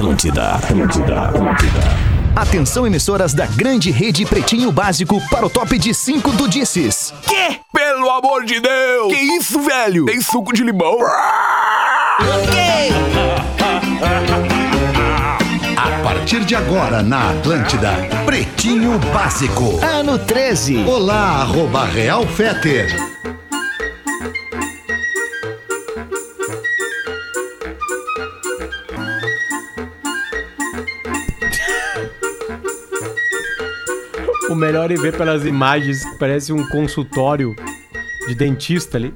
Atlântida, Atlântida, Atlântida. Atenção emissoras da grande rede Pretinho Básico para o top de 5 do Disses. Quê? Pelo amor de Deus! Que isso, velho? Tem suco de limão? A partir de agora na Atlântida, Pretinho Básico. Ano 13. Olá, arroba Real Feter. Melhor é ver pelas imagens, parece um consultório de dentista ali.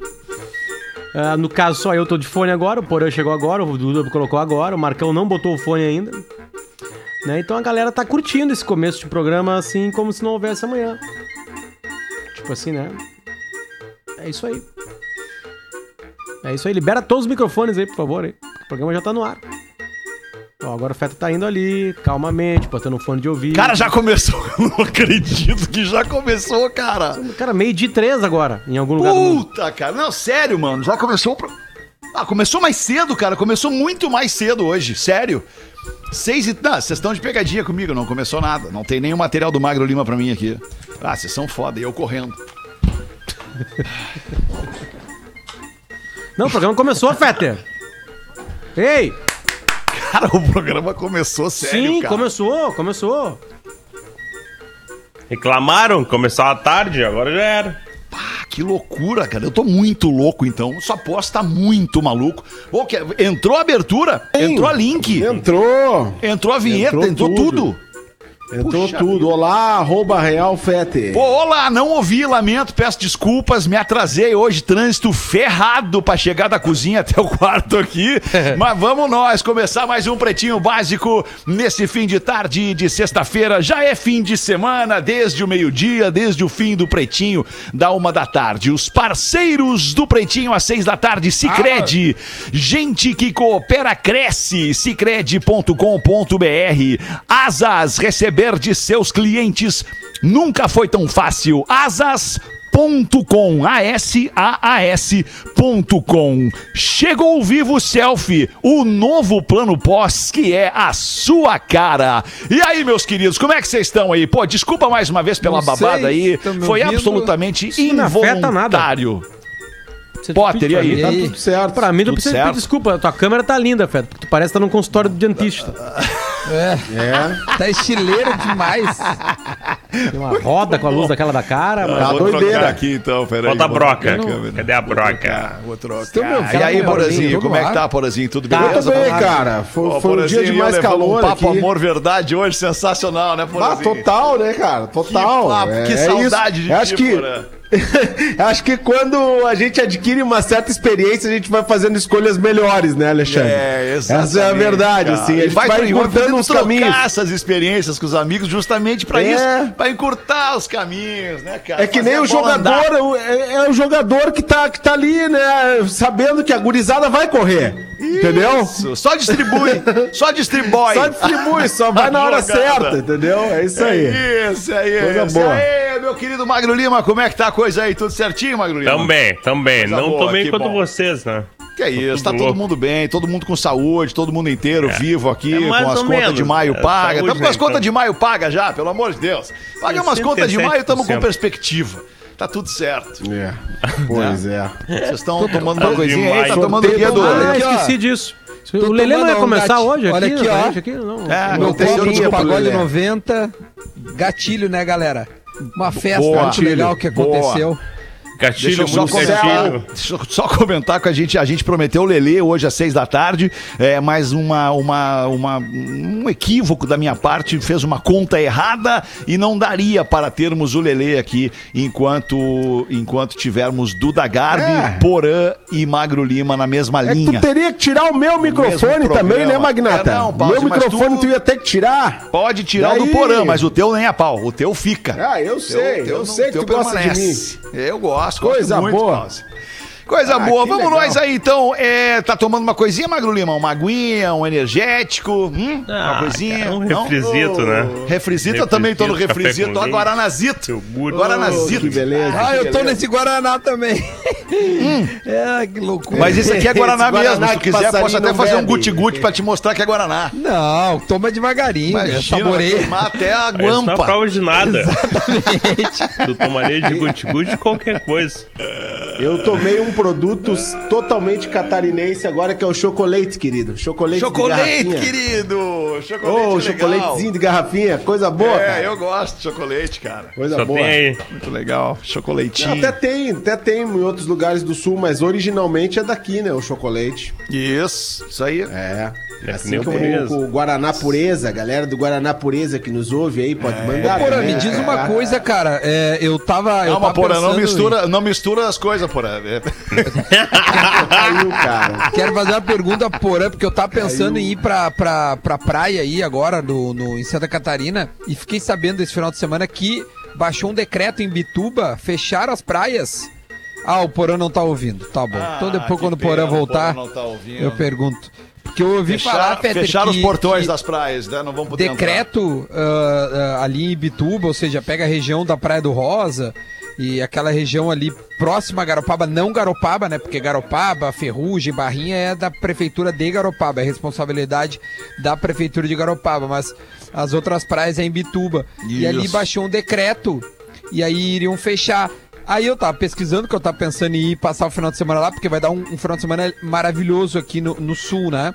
Ah, no caso, só eu tô de fone agora, o Porã chegou agora, o Duda colocou agora, o Marcão não botou o fone ainda. Né? Então a galera tá curtindo esse começo de programa assim, como se não houvesse amanhã. Tipo assim, né? É isso aí. É isso aí. Libera todos os microfones aí, por favor. Aí. O programa já tá no ar. Ó, agora o Feta tá indo ali, calmamente, botando um fone de ouvido. Cara, já começou. Eu não acredito que já começou, cara. Cara, meio de três agora, em algum lugar do mundo. Puta, cara. Não, sério, mano. Já começou o pro... Ah, começou mais cedo, cara. Começou muito mais cedo hoje. Sério. Seis e... Não, vocês estão de pegadinha comigo. Não começou nada. Não tem nenhum material do Magro Lima pra mim aqui. Ah, vocês são foda. E eu correndo. Não, o programa começou, Fetter. Ei! Cara, o programa começou sério, Sim, cara. começou, começou. Reclamaram, começou à tarde, agora já era. Ah, que loucura, cara. Eu tô muito louco, então. Sua aposta tá muito maluco. Ô, que- Entrou a abertura, entrou a link, Entrou! entrou a vinheta, entrou, Entrou tudo. tudo. Entrou Puxa tudo. Olá, arroba Real Fete. Pô, olá, não ouvi, lamento, peço desculpas, me atrasei hoje, trânsito ferrado pra chegar da cozinha até o quarto aqui. Mas vamos nós começar mais um Pretinho Básico nesse fim de tarde de sexta-feira. Já é fim de semana, desde o meio-dia, desde o fim do Pretinho, da uma da tarde. Os parceiros do Pretinho às seis da tarde, Cicred. Gente que coopera, cresce. Cicred.com.br. Asas, receber de seus clientes nunca foi tão fácil. Asas.com, A-S-A-A-S.com. Chegou o Vivo Selfie, o novo plano pós que é a sua cara. E aí, meus queridos, como é que vocês estão aí? Pô, desculpa mais uma vez pela Não babada sei, aí. Foi ouvindo? absolutamente involuntário. Você Potter, e aí? Tá tudo certo. Pra mim, não precisa certo? pedir desculpa. Tua câmera tá linda, Fetter. porque Tu parece estar num consultório do dentista. É, É. tá estileiro demais. Tem uma roda com a luz daquela da cara. mas- Tá vou doideira. trocar aqui então, peraí. Falta a vou broca. trocar câmera. Cadê a broca? trocar, Vou trocar. Me ouvindo? E aí, Tá Porazinho, como é que tá. Porazinho? Tudo Tá, beleza? Tudo bem, Tá. cara. Foi, Ó, foi um dia de mais calor um papo aqui. amor verdade hoje, sensacional, né, Ah, Porazinho? total, né, cara? Total. Que papo, que É saudade isso. de Acho ti, que Porã. Acho que quando a gente adquire uma certa experiência, a gente vai fazendo escolhas melhores, né, Alexandre? É, exatamente. Essa é a verdade, cara. assim. A gente vai, vai encurtando os caminhos. essas experiências com os amigos justamente pra É. isso, pra encurtar os caminhos, né, cara? É que Fazer nem o jogador, é, é o jogador que tá, que tá ali, né? Sabendo que a gurizada vai correr. Entendeu? Isso, Só distribui, só distribui. Só distribui, só vai na hora certa, entendeu? É isso aí. É isso aí, Coisa isso boa. Aí, meu querido Magro Lima, como é que tá a coisa aí? Tudo certinho, Magro Lima? Também, também. Coisa Não boa, tô bem quanto bom. vocês, né? Que é isso, tá todo louco. mundo bem, todo mundo com saúde, todo mundo inteiro, vivo aqui, É com mais as contas menos. de maio É, paga. Estamos com as né, contas então. de maio paga já, pelo amor de Deus. Paga umas contas de maio, estamos com 67%. perspectiva. Tá tudo certo. É. Pois é. Vocês estão tomando uma coisinha aí, tá tomando o quê, Sorteio do... Ah, esqueci disso. Tô o Lelê não ia um começar gatilho. hoje aqui? Olha aqui, na ó. aqui? Não. É, Não Meu de desculpa, pagode Lelê. 90, gatilho, né, galera? Uma festa Boa. muito legal que Boa. Deixa Gatilho eu só muito comentar, deixa eu só comentar que a gente, a gente prometeu o Lelê hoje às seis da tarde, é, mas uma, uma, uma- um equívoco da minha parte fez uma conta errada e não daria para termos o Lelê aqui enquanto, enquanto tivermos Duda Garbi, É. Porã e Magro Lima na mesma É linha. tu teria que tirar o meu microfone também, né. Magnata? É, não, Pause, meu microfone tu- tu... ia ter que tirar. Pode tirar o do Daí? Porã, mas o teu nem a pau, o teu fica. Ah, eu sei, Teu- teu eu não- sei que teu tu gosta de mim. permanece. Eu gosto, Coisa gosto muito, boa. Coisa boa. que Vamos legal. nós aí, então. É, tá tomando uma coisinha, Magro Lima? Uma aguinha, um energético? Hum? uma coisinha? É um Não? refrizito, né? Refrizito, eu também tô no Refrizito, com Ó. Guaranazito. Guaranazito. Que beleza. Ah, que eu tô beleza. nesse Guaraná também. é, que loucura. Mas esse aqui é Guaraná Esse Guaraná mesmo. Se tu que quiser, posso até não fazer um bebe. guti-guti pra te mostrar que é Guaraná. Não, toma devagarinho? Imagina, saboreia. tomar até a Isso não é guampa. prova de nada. tu tomaria de guti-guti qualquer coisa. Eu tomei um produto totalmente catarinense agora, que é o chocolate, querido. Chocolate, Chocolate, de garrafinha. querido. Chocolate legal. chocolatezinho de garrafinha, coisa boa, É, cara. eu gosto de chocolate, cara. Coisa Só boa. tem aí. Muito legal. Chocolatinho. Até tem, até tem em outros lugares do sul, mas originalmente é daqui, né, o chocolate. Isso, isso aí. É. É assim o como o Guaraná Pureza, a galera do Guaraná Pureza que nos ouve aí, pode mandar. Porã, também. me diz uma É. coisa, cara. É, eu tava. eu Calma, tava porra, não mistura, não mistura as coisas, porra. É. Caiu, cara. em- Quero fazer uma pergunta, Porã, porque eu tava pensando em ir pra, pra, pra praia aí agora, no, no, em Santa Catarina, e fiquei sabendo esse final de semana que baixou um decreto em Bituba, fecharam as praias. Ah, o Porã não tá ouvindo. Tá bom. então depois, quando o Porã voltar, não tá ouvindo. eu pergunto. Porque eu ouvi falar, Fechar, Peter, fecharam os que- portões que- das praias, né? Não vão poder decreto ah, ah, ali em Bituba, ou seja, pega a região da Praia do Rosa e aquela região ali próxima a Garopaba, não Garopaba, né? Porque Garopaba, Ferrugem, Barrinha é da prefeitura de Garopaba, é responsabilidade da prefeitura de Garopaba, mas as outras praias é em Bituba. E ali Isso. baixou um decreto e aí iriam fechar. Aí eu tava pesquisando, que eu tava pensando em ir passar o final de semana lá, porque vai dar um, um final de semana maravilhoso aqui no, no sul, né?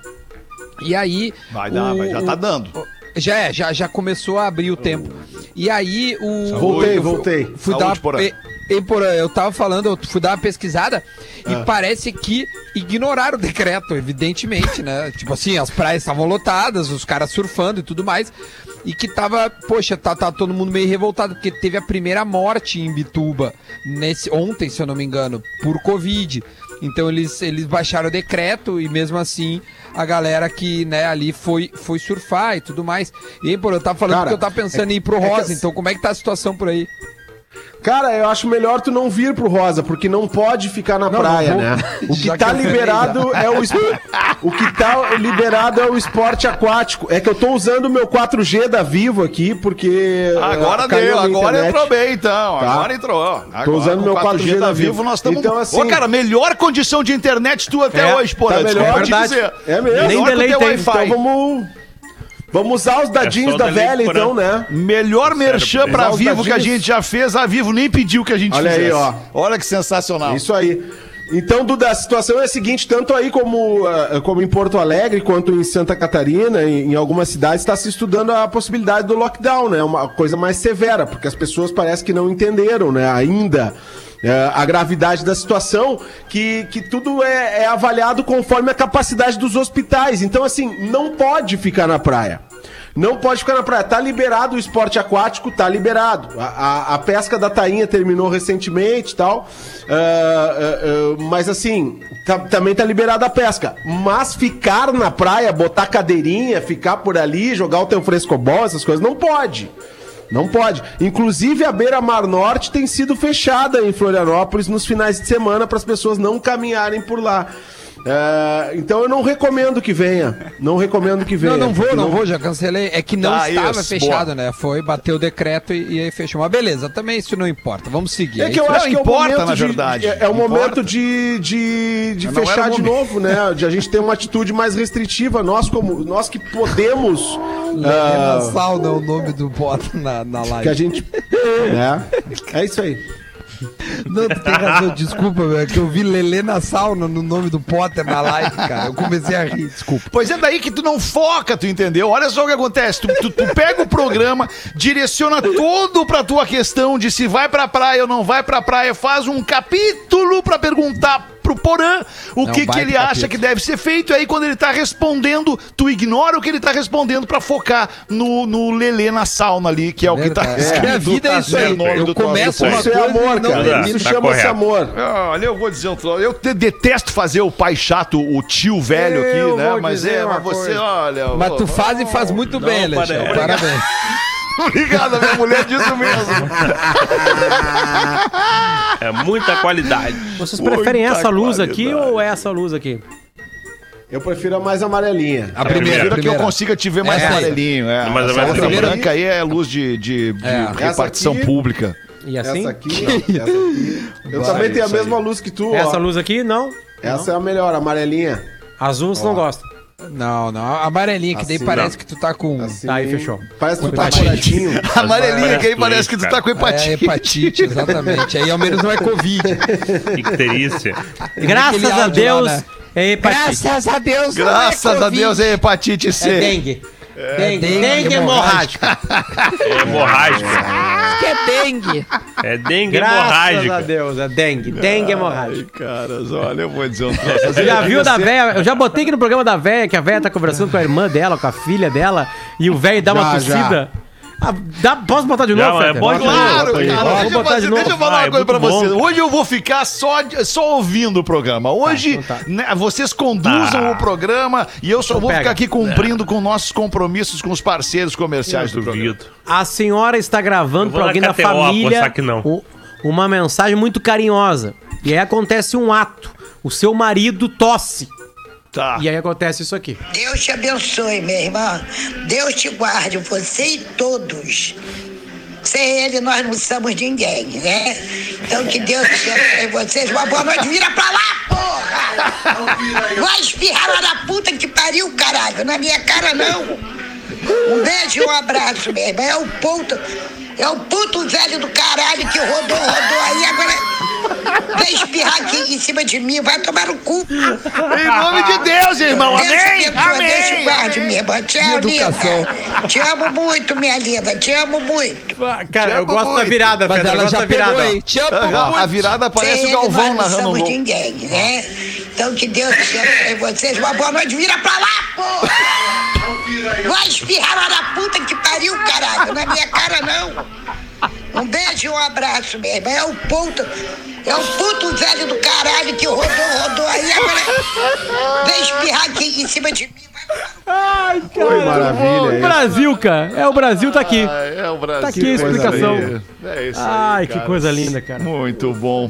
E aí. Vai dar, vai, já tá dando. Já é, já, já começou a abrir o tempo. E aí o. Voltei, eu voltei. Fui Saúde, dar uma, e, Porã, eu tava falando, eu fui dar uma pesquisada Ah. e parece que ignoraram o decreto, evidentemente, né? tipo assim, as praias estavam lotadas, os caras surfando e tudo mais. E que tava, poxa, tá, tá todo mundo meio revoltado, porque teve a primeira morte em Bituba, nesse, ontem, se eu não me engano, por Covid. Então eles, eles baixaram o decreto e mesmo assim a galera que né, ali foi, foi surfar e tudo mais. E aí, pô, eu tava falando Cara, que eu tava pensando em ir pro é Rosa, as- então como é que tá a situação por aí? Cara, eu acho melhor tu não vir pro Rosa, porque não pode ficar na Não, praia, não né? O que Já tá cancelei, liberado é o espo- o que tá liberado é o esporte aquático. É que eu tô usando o meu 4G da Vivo aqui, porque Agora ah, caiu deu, agora entrou bem, então. Tá. Agora entrou. Agora, Tô usando meu 4G 4G da Vivo. nós estamos. Então, assim- Ô, cara, melhor condição de internet tu até É, hoje, porra. tá melhor. Te Verdade. dizer. É mesmo. Melhor Nem que delay tem, Wi-Fi. Então vamos vamos usar os dadinhos só da velha por então, né? Melhor merchan Sério, pra Vivo que a gente já fez, a Vivo nem pediu que a gente Olha aí, fizesse. ó. Olha que sensacional. Isso aí. Então, Duda, a situação é a seguinte, tanto aí como, ah, como em Porto Alegre, quanto em Santa Catarina, em, em algumas cidades, está se estudando a possibilidade do lockdown, né? Uma coisa mais severa, porque as pessoas parecem que não entenderam, né? Ainda. É, a gravidade da situação, que, que tudo é, é avaliado conforme a capacidade dos hospitais. Então, assim, não pode ficar na praia. Não pode ficar na praia. Tá liberado o esporte aquático, tá liberado. A, a- a pesca da tainha terminou recentemente e tal. Ah, ah, ah, mas assim, tá- também tá liberada a pesca. Mas ficar na praia, botar cadeirinha, ficar por ali, jogar o teu frescobol, essas coisas, não pode. Não pode. Inclusive a Beira Mar Norte tem sido fechada em Florianópolis nos finais de semana para as pessoas não caminharem por lá. É, então eu não recomendo que venha. Não recomendo que venha. Não, não vou, porque não vou, já cancelei. É que não Tá, estava isso, fechado, né? Foi, bateu o decreto e, e aí fechou. Mas beleza, também isso não importa. Vamos seguir. É que eu isso. acho Não que é o importa, momento na de- verdade. É, é o Importa. momento de, de, de não fechar de novo, né? De a gente ter uma atitude mais restritiva. Nós, como nós que podemos. Lelê ah, na sauna é o nome do bota na, na live. que a gente. né? É isso aí. Não, tu tem razão, desculpa, é que eu vi Lelê na sauna no nome do Potter na live, cara. Eu comecei a rir, desculpa. Pois é daí que tu não foca, tu entendeu? Olha só o que acontece. Tu, tu- tu pega o programa, direciona todo pra tua questão de se vai pra praia ou não vai pra praia, faz um capítulo pra perguntar pro Porã o que, que ele acha capítulo. que deve ser feito. E aí, quando ele tá respondendo, tu ignora o que ele tá respondendo pra focar no, no Lelê na sauna ali, que é o que tá Verdade. escrito. É, a vida é isso aí. nome Eu começo uma Isso é coisa amor, e não cara. termino. Isso Tá chama-se amor. Olha, eu vou dizer um troço. Eu te- detesto fazer o pai chato, o tio velho Eu aqui, né? Mas é, mas você, olha. Mas tu faz e faz muito bem, Alexandre. Parabéns. Obrigado, a minha mulher diz o mesmo. É muita qualidade. Vocês preferem Muita essa luz aqui qualidade. ou essa luz aqui? Eu prefiro a mais amarelinha. A primeira, a que eu primeira. consiga te ver mais Essa aí. amarelinho. É. Mas a Essa mais outra primeira- branca aí é luz de, de, de É. repartição Essa aqui- pública. E assim? Essa aqui, ó, essa aqui. Eu também tenho a isso mesma luz que tu, Essa ó. luz aqui, não. Essa é a melhor, amarelinha. Azul você não gosta. Não, não. A amarelinha, que daí Assim, parece que tu tá com. Assim, Tá, aí fechou. Parece que tu tá Hepatite. coladinho. Amarelinha, que aí Parece que tu tá com É, hepatite. hepatite, exatamente. Aí ao menos não é Covid. Icterícia. Graças a Deus, lá, né? é hepatite. Graças a Deus, não Graças é a. Deus é hepatite C. É dengue. Dengue. dengue Dengue hemorrágica. É hemorrágica. que é dengue. É dengue Graças a hemorrágica. Deus, é dengue. Dengue hemorrágica. Caras, olha, eu vou dizer um troço. Você já viu da véia? Eu já botei aqui no programa da véia, que a véia tá conversando com a irmã dela, com a filha dela, e o velho dá uma Já, tossida. Ah, dá- posso botar de novo, é Bota de. Claro, aí. cara, deixa, eu de fazer- novo. deixa eu falar Vai, uma coisa pra muito vocês. Hoje eu vou ficar só, de- só ouvindo o programa. Hoje então tá. né, vocês conduzam o programa e eu só Então vou pega. ficar aqui cumprindo com nossos compromissos com os parceiros comerciais do programa. Duvido. A senhora está gravando para alguém da família uma mensagem muito carinhosa. E aí acontece um ato. O seu marido tosse. Tá. E aí acontece isso aqui. Deus te abençoe, minha irmã. Deus te guarde, você e todos. Sem ele, nós não somos ninguém, né? Então, que Deus abençoe vocês. Uma boa noite. Vira pra lá, porra! Vai espirrar lá na puta que pariu, caralho. Na minha cara, não. Um beijo e um abraço, minha irmã. É o puto... É o puto velho do caralho que rodou, rodou aí. Agora vem espirrar aqui em cima de mim. Vai tomar no cu. Em nome de Deus, irmão. Deus te Amém. abençoe, Deus te Amém. guarde, minha irmã. Te amo, linda. Te amo muito, minha linda. Te amo muito. Cara, eu amo gosto da muito. virada, Mas. Eu ela gosto já da virada. pegou? Te amo A, a muito. virada parece Sem o Galvão nós narrando não somos ninguém, né? Então que Deus abençoe vocês. Uma boa noite. Vira pra lá, porra! Vai espirrar lá na puta que pariu, caralho. Na minha cara, não. Um beijo e um abraço, minha irmã. É o puto... É o puto velho do caralho que rodou, rodou aí. Agora vem espirrar aqui em cima de mim. Vai Ai, cara. Oi, maravilha, O isso. Brasil, cara. É, o Brasil tá aqui. Ah, É o Brasil. Tá aqui a explicação. É isso aí, Ai, que coisa linda, cara. Muito bom.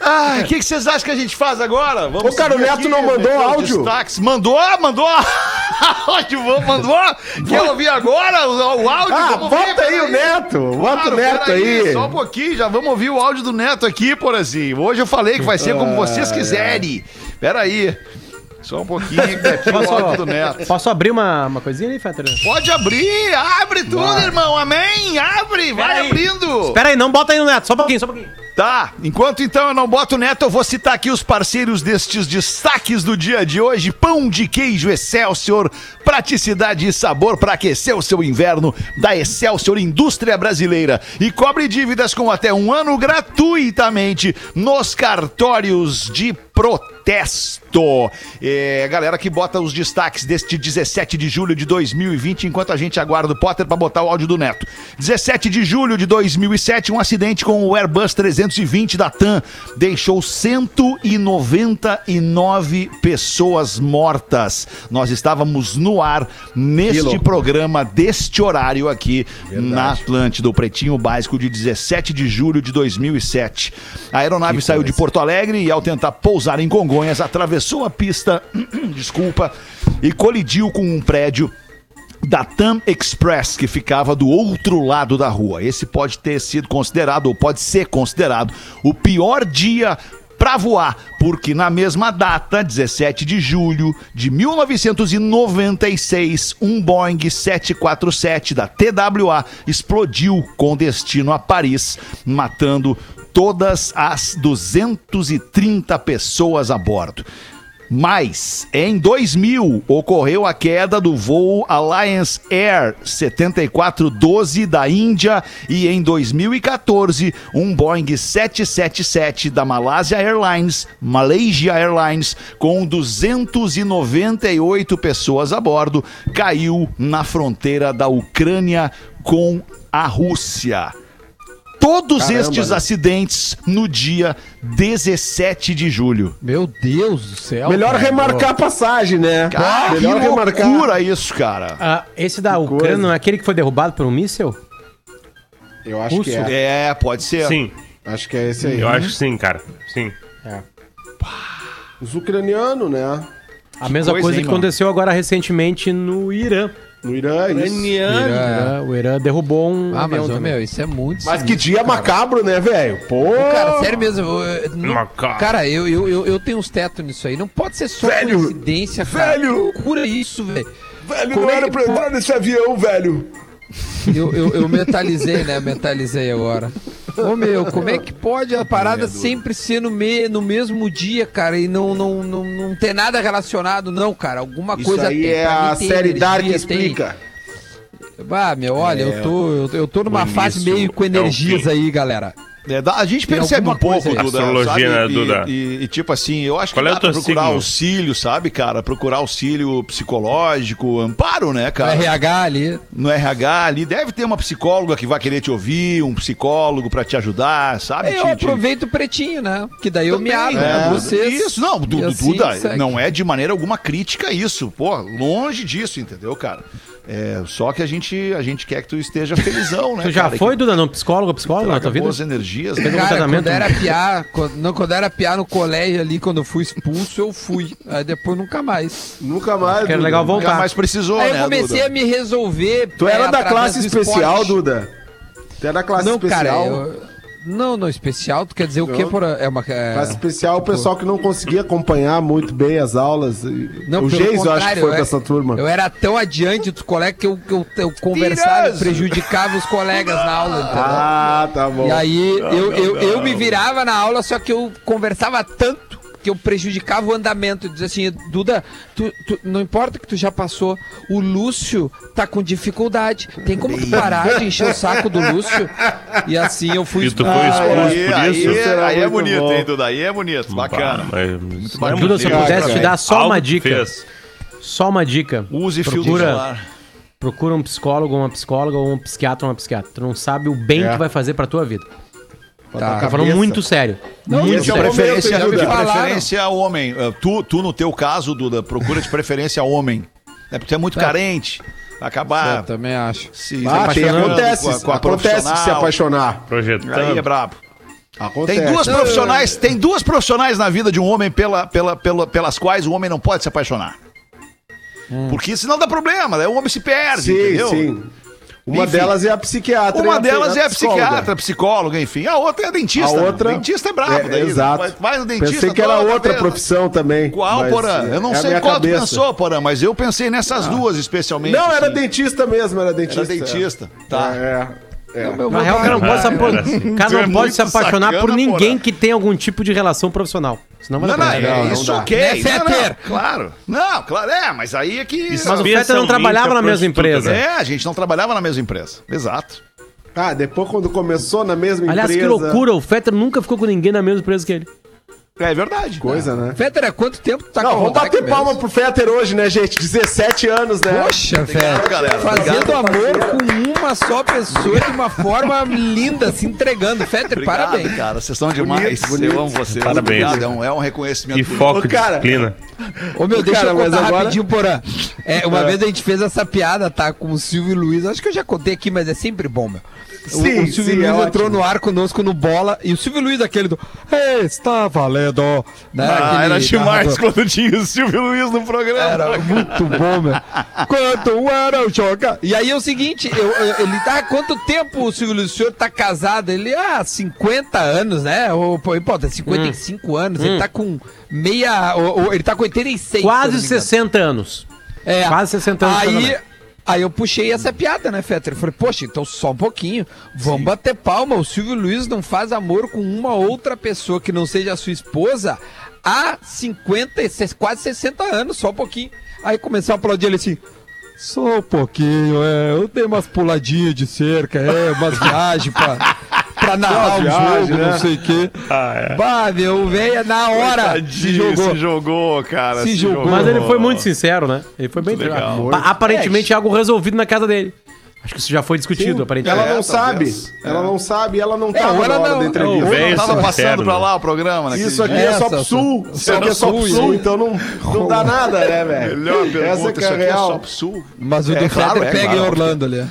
Ah, o que, que vocês acham que a gente faz agora? Vamos Ô, cara, o Neto não mandou os áudio? Destaques. Mandou, mandou. áudio, vamos, mandou. Quer ouvir agora o, o áudio? Ah, Vamos bota aí peraí. o Neto. Bota Claro, o Neto peraí, aí. Só um pouquinho, já vamos ouvir o áudio do Neto aqui, Porazinho. Hoje eu falei que vai ser como vocês quiserem. Peraí. Só um pouquinho aqui o áudio do Neto. Posso abrir uma, uma coisinha aí, Fetter? Pode abrir, abre tudo, irmão. Amém. Abre, vai Pera aí. abrindo. Espera aí, não bota aí no neto. Só um pouquinho, só um pouquinho. Tá, enquanto então eu não boto neto, eu vou citar aqui os parceiros destes destaques do dia de hoje. Pão de queijo Excelsior, praticidade e sabor para aquecer o seu inverno da Excelsior Indústria Brasileira. E cobre dívidas com até um ano gratuitamente nos cartórios de protesto. É, galera que bota os destaques deste 17 de julho de 2020, enquanto a gente aguarda o Potter para botar o áudio do Neto. 17 de julho de 2007, um acidente com o Airbus 320 da TAM deixou 199 pessoas mortas. Nós estávamos no ar neste programa deste horário aqui na Atlântida, o Pretinho Básico de 17 de julho de 2007. A aeronave saiu de Porto Alegre e ao tentar pousar em Congonhas, atravessou a pista, desculpa, e colidiu com um prédio da TAM Express, que ficava do outro lado da rua. Esse pode ter sido considerado, ou pode ser considerado, o pior dia para voar, porque na mesma data, 17 de julho de 1996, um Boeing 747 da TWA explodiu com destino a Paris, matando todas as 230 pessoas a bordo. Mas, em 2000, ocorreu a queda do voo Alliance Air 7412 da Índia e em 2014, um Boeing 777 da Malaysia Airlines, Malaysia Airlines, com 298 pessoas a bordo, caiu na fronteira da Ucrânia com a Rússia. Todos Caramba, estes né? acidentes no dia 17 de julho. Meu Deus do céu. Melhor cara. remarcar a passagem, né? Ah, que Melhor remarcar. loucura isso, cara. Ah, esse da Ucrânia coisa. não é aquele que foi derrubado por um míssel? Eu acho que Russo. é. É, pode ser. Sim, Acho que é esse aí. eu acho que sim, cara. Sim. Os ucranianos, né? A mesma coisa, coisa, hein, que mano? aconteceu agora recentemente no Irã. No Irã, isso. Irã, o Irã derrubou um Ah, avião mas, também. meu, isso é muito Mas que dia macabro, né, velho? Pô! Cara, sério mesmo. eu- não- Macabro. cara, eu, eu, eu, eu tenho uns tetos nisso aí. Não pode ser só Velho, coincidência, cara. velho. Cura isso, velho. Velho, Como não é era que pra entrar nesse avião, velho. Eu, eu, eu mentalizei, né? Mentalizei agora. Ô meu, como é que pode a parada sempre ser no, me, no mesmo dia, cara, e não, não, não, não ter nada relacionado, não, cara? Alguma Isso coisa aí tem. é Pra a série Dark tem- explica. Ah, meu, olha, eu, tô, eu, eu tô numa fase meio com é energias fim. aí, galera. É, a gente percebe um pouco, coisa. Duda, Astrologia, sabe? né, E- Duda? E, e, tipo assim, eu acho Qual que é dá pra procurar signo? auxílio, sabe, cara? Procurar auxílio psicológico, amparo, né, cara? RH ali. No RH ali, deve ter uma psicóloga que vai querer te ouvir, um psicólogo pra te ajudar, sabe? Eu Te- te- aproveito o pretinho, né? Que daí eu me abro, É, né? Vocês. Isso, não, E du, assim Duda, segue. não é de maneira alguma crítica isso. Pô, longe disso, entendeu, cara? É, só que a gente, a gente quer que tu esteja felizão, né? Tu já cara? foi, que Duda, não psicólogo, psicólogo na tua vida? boas energias. Né? algum Cara, quando era piar, quando, não, quando era piar no colégio ali, quando eu fui expulso, eu fui. Aí depois nunca mais. Nunca mais. Era legal Nunca voltar. mais precisou, Aí eu né, comecei Duda? a me resolver. Tu é, era da através classe especial, esporte. Duda. Tu era da classe Não, especial. cara, eu... Não, não, especial, tu quer dizer o quê? Por... É uma... é- Classe especial, o pessoal que não conseguia acompanhar muito bem as aulas. Não, o Geis, eu acho que foi dessa turma. Eu era tão adiante dos colegas que eu, eu, eu conversava e prejudicava os colegas na aula, entendeu? Ah, tá bom. E aí eu, eu, eu me virava na aula, só que eu conversava tanto que eu prejudicava o andamento. Eu dizia assim, Duda, tu, tu- não importa que tu já passou, o Lúcio tá com dificuldade. Tem como tu parar de encher o saco do Lúcio? E assim eu fui E tu foi expulso Aí, por aí, isso? será aí é muito bonito, bom. hein, Duda? Aí é bonito, bacana. Bah, mas é Duda, se eu muito pudesse te dar só Algo uma dica. fez. Só uma dica. Use fio Procura- solar. Procura um psicólogo, uma psicóloga ou um psiquiatra ou uma psiquiatra. Tu não sabe o bem É. que vai fazer pra tua vida. Tá, Tá falando muito sério. Não, muito é o De sério. preferência, de preferência homem. Uh, Tu, tu, no teu caso, Duda, procura de preferência homem. É porque tu é muito carente. Vai acabar Eu também acho. se Ah, tem, acontece. com a- com a acontece se apaixonar. Projetando. Aí é brabo. Acontece. Tem duas profissionais, tem duas profissionais na vida de um homem pela, pela, pela- pelas quais o homem não pode se apaixonar. Porque senão dá problema, daí o homem se perde, Sim, entendeu? sim. Uma Enfim. delas é a psiquiatra. Uma delas é a psicóloga. psiquiatra, psicóloga, enfim. A outra é a dentista. A né? outra. Dentista é brabo, É, daí. exato. Vai, vai no dentista. Pensei que era outra vez. profissão também. Qual, Porã? Eu não é sei qual tu cabeça. pensou, Porã, mas eu pensei nessas duas especialmente. Não, era assim. dentista mesmo, era dentista. Era dentista. Tá. É, é. é. Na real, o cara não pode, se, apa- era assim. cara Tu é não pode se apaixonar sacana, por ninguém porra. que tem algum tipo de relação profissional. Senão vai Não, não, é não isso ok. Não, não, Fetter? claro. Não, claro, é, mas aí é que... Isso Mas o Fetter não trabalhava na mesma empresa. né? É, a gente não trabalhava na mesma empresa. Exato. Ah, depois quando começou na mesma Aliás, empresa. que loucura. O Fetter nunca ficou com ninguém na mesma empresa que ele. É verdade. Coisa, né? Fetter, há quanto tempo tu tá Não, com o vamos bater mesmo? palma pro Fetter hoje, né, gente? 17 anos, né? Poxa, velho. galera. Fazendo amor com uma só pessoa de uma forma linda, se entregando. Fetter, Obrigado, parabéns. cara. Vocês são demais. bonito. Eu amo vocês. Parabéns. Obrigado. É um, é um reconhecimento. E foco Ô, e cara. disciplina. Ô meu, deixa Cara, eu mas contar agora- rapidinho, Porã. É, uma vez a gente fez essa piada, tá? Com o Silvio Luiz. Acho que eu já contei aqui, mas é sempre bom, meu. O- Sim, o, Silvio sim, Luiz é entrou ótimo. no ar conosco no bola. E o Silvio Luiz, aquele do. "Ei, Está valendo. Né? Ah, Aquele era demais narrador. quando tinha o Silvio Luiz no programa. Era muito bom, meu. Quanto era o joga? E aí é o seguinte, eu, eu- ele tá há quanto tempo o Silvio Luiz o senhor tá casado? Ele há 50 anos, né? Ou, pô, pô, tem 55 anos, ele tá com meia. ou- ou ele tá com 86. se eu não Quase me engano. 60 anos. É. Quase 60 anos Aí. Aí eu puxei essa piada, né, Fetter? Eu falei, poxa, então só um pouquinho. Vamos bater palma. O Silvio Luiz não faz amor com uma outra pessoa que não seja a sua esposa há 50, se- quase 60 anos, só um pouquinho. Aí começou a aplaudir ele assim. Só um pouquinho, é. Eu dei umas puladinhas de cerca, é, umas viagens pra, pra narrar o viagem, jogo, né? não sei o quê. Ah, é. Bah, meu, velho, na hora se Tadinho, jogou. Se jogou, cara. Se jogou. Mas ele foi muito sincero, né? Ele foi bem legal. Aparentemente algo resolvido na casa dele. Acho que isso já foi discutido, Sim, aparentemente. ela não É, sabe. talvez. Ela É. não sabe, ela não tava ou ela na hora não- da entrevista. Não tava Esse passando pra lá o programa, né? Isso aqui é, Essa, só pro sul. Isso aqui é só pro sul, então não, não dá nada, né, velho? Melhor Essa pergunta, que isso é aqui é só real. pro sul. Mas o É, do claro, é, pega em Orlando ali.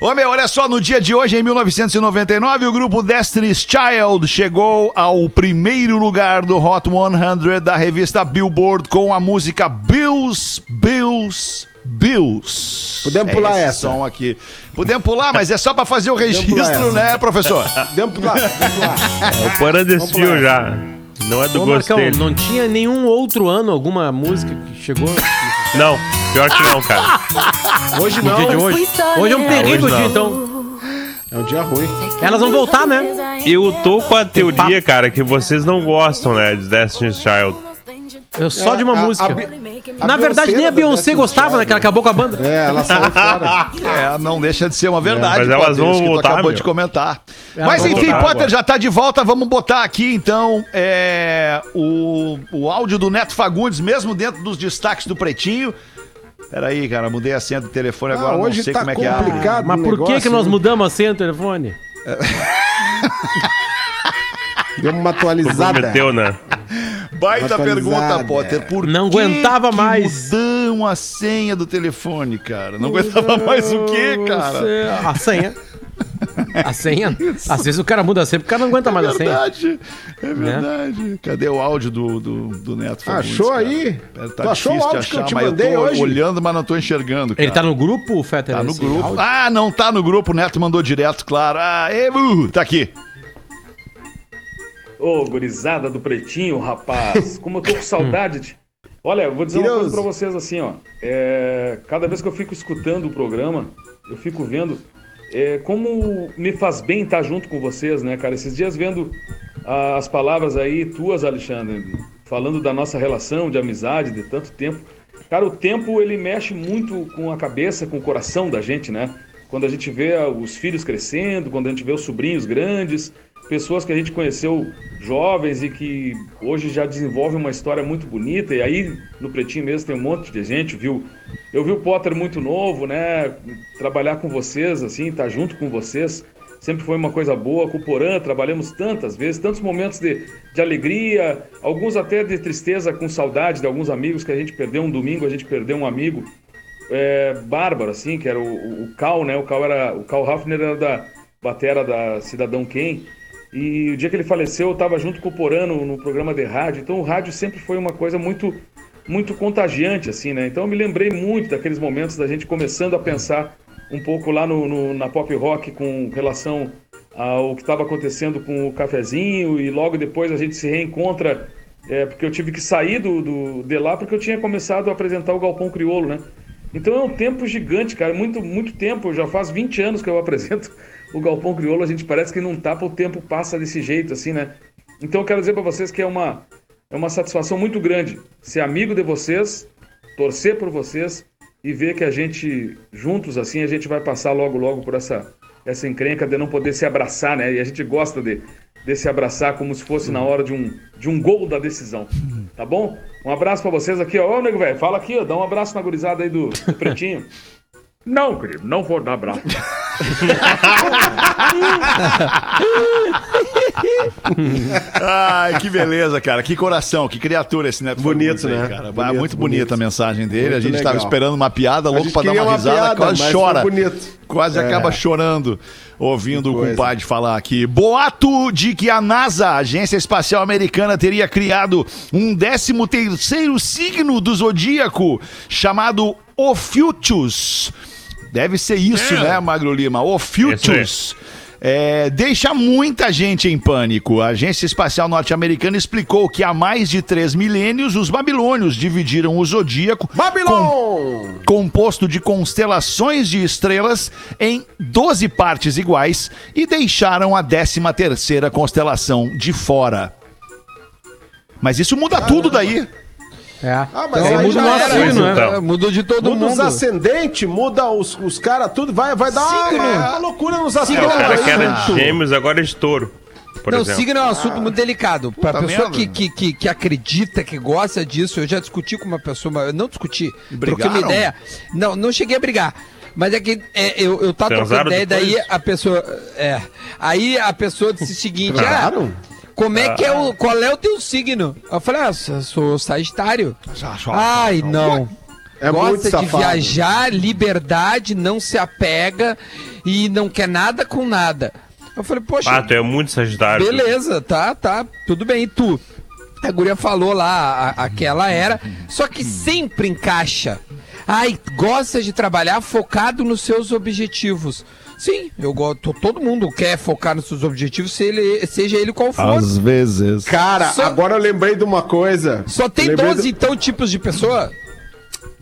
Ô meu, olha só, no dia de hoje, em 1999, o grupo Destiny's Child chegou ao primeiro lugar do Hot 100 da revista Billboard com a música Bills, Bills, Bills. Podemos pular esse essa. som aqui. Podemos pular, mas é só pra fazer o pular registro, né, professor? Dentro lá, dentro lá. O Pana desfio já. Não é do Ô, gosto Marcão, dele. não tinha nenhum outro ano alguma música que chegou Não, pior que não, cara. Hoje no dia de não. hoje? Hoje é um terrível hoje dia, não. então. É um dia ruim. Elas vão voltar, né? Eu tô com a teoria, cara, que vocês não gostam, né, de Destiny's Child. Eu só de uma É, a- música. a a Na verdade, nem a Beyoncé gostava, né? Que ela acabou com a banda. É, ela saiu fora. É, não deixa de ser uma verdade, mas elas Potter, vão voltar, acabou meu. de comentar. Elas Mas enfim, voltar Potter agora. já tá de volta, vamos botar aqui então é, o, o áudio do Neto Fagundes, mesmo dentro dos destaques do Pretinho. Peraí, cara, mudei a senha do telefone agora, Ah, não hoje sei tá como é que é. complicado. Mas por que, negócio, que nós mudamos a senha do telefone? Deu uma atualizada. Prometeu, né? Baita Atualizada. pergunta, Potter. Por Não que aguentava que mais. mudam a senha do telefone, cara? Não aguentava mais o quê, cara? A senha. A senha. Às vezes o cara muda a senha porque o cara não aguenta mais É a senha. verdade, é verdade. Cadê o áudio do, do, do Neto Fagundes, Achou cara? aí? Tu achou o áudio que eu te mandei tô hoje? olhando, mas não tô enxergando, cara. Ele tá no grupo, Fetter? Tá no grupo. áudio? Ah, não tá no grupo, o Neto mandou direto, claro. Ah, e, uh, tá aqui. Ô, gurizada do Pretinho, rapaz, como eu tô com saudade de... Olha, eu vou dizer uma coisa pra vocês assim, ó. É, cada vez que eu fico escutando o programa, eu fico vendo é, como me faz bem estar junto com vocês, né, cara? Esses dias vendo ah, as palavras aí tuas, Alexandre, falando da nossa relação de amizade de tanto tempo. Cara, o tempo ele mexe muito com a cabeça, com o coração da gente, né? Quando a gente vê os filhos crescendo, quando a gente vê os sobrinhos grandes, pessoas que a gente conheceu jovens e que hoje já desenvolvem uma história muito bonita. E aí no Pretinho mesmo tem um monte de gente, viu? Eu vi o Potter muito novo, né? Trabalhar com vocês, assim, estar junto com vocês. Sempre foi uma coisa boa. Com o Porã, trabalhamos tantas vezes, tantos momentos de, de alegria, alguns até de tristeza, com saudade de alguns amigos que a gente perdeu. Um domingo a gente perdeu um amigo é, bárbaro, assim, que era o, o, o Cal, né? O Cal era. O Cal Hafner era da batera da Cidadão Quem. E o dia que ele faleceu, eu estava junto com o Porano no programa de rádio. Então o rádio sempre foi uma coisa muito muito contagiante, assim, né? Então eu me lembrei muito daqueles momentos da gente começando a pensar um pouco lá no, no- na pop rock com relação ao que estava acontecendo com o cafezinho e logo depois a gente se reencontra é, porque eu tive que sair do, do- de lá porque eu tinha começado a apresentar o Galpão Criolo, né? Então é um tempo gigante, cara, muito, muito tempo, já faz 20 anos que eu apresento o Galpão Criolo, a gente parece que não tapa, o tempo passa desse jeito, assim, né? Então eu quero dizer para vocês que é uma, é uma satisfação muito grande ser amigo de vocês, torcer por vocês e ver que a gente, juntos assim, a gente vai passar logo, logo por essa, essa encrenca de não poder se abraçar, né? E a gente gosta de, de se abraçar como se fosse na hora de um, de um gol da decisão, tá bom? Um abraço para vocês aqui, ó. Ô, nego velho, fala aqui, ó. Dá um abraço na gurizada aí do, do Pretinho. Não, querido, não vou dar abraço. Ai, que beleza, cara. Que coração, que criatura esse Neto Bonito, aí, né? cara. Ah, Bonito, muito bonita bonito. a mensagem dele. a Muito gente tava legal. esperando uma piada, A louco gente pra dar uma uma risada, piada, quase chora. Quase É. acaba chorando ouvindo o compadre falar aqui. Boato de que a NASA, a Agência Espacial Americana, teria criado um 13 terceiro signo do zodíaco chamado Ophiuchus. Deve ser isso, né, Magro Lima? Ophiuchus. É, deixa muita gente em pânico. A Agência Espacial Norte-Americana explicou que há mais de três milênios os babilônios dividiram o zodíaco Babilon! composto de constelações de estrelas em 12 partes iguais e deixaram a 13 terceira constelação de fora. Mas isso muda tudo daí. É. Ah, mas Então, aí muda o signo, né? então. É, Mudou de todo Muda os mundo. ascendentes, muda os, os caras, tudo. Vai, vai dar uma, uma loucura nos É, ascendentes. o cara que era de gêmeos agora é de touro. Por não, exemplo. signo é um assunto muito delicado. Pra Tá pessoa que, que, que, que acredita, que gosta disso, eu já discuti com uma pessoa, mas eu não discuti, troquei Brigaram? uma ideia. Não, não cheguei a brigar. Mas é que é, eu, eu tava Transaram trocando ideia, daí depois? a pessoa. É. Aí a pessoa disse o seguinte: ah, Transaram? Como é que é o. Qual é o teu signo? Eu falei, ah, sou- Sagitário. Ai, não. É Gosta de viajar, liberdade, não se apega e não quer nada com nada. Eu falei, poxa, Ah, tu é muito sagitário. Beleza, tá, tá, tudo bem. E tu? A guria falou lá, a- aquela era, só que sempre encaixa. Ai, gosta de trabalhar focado nos seus objetivos. Sim, eu gosto. Todo mundo quer focar nos seus objetivos, se ele- seja ele qual for. vezes. Cara, Só- agora eu lembrei de uma coisa. Só tem Lembrei 12, do- então, tipos de pessoa?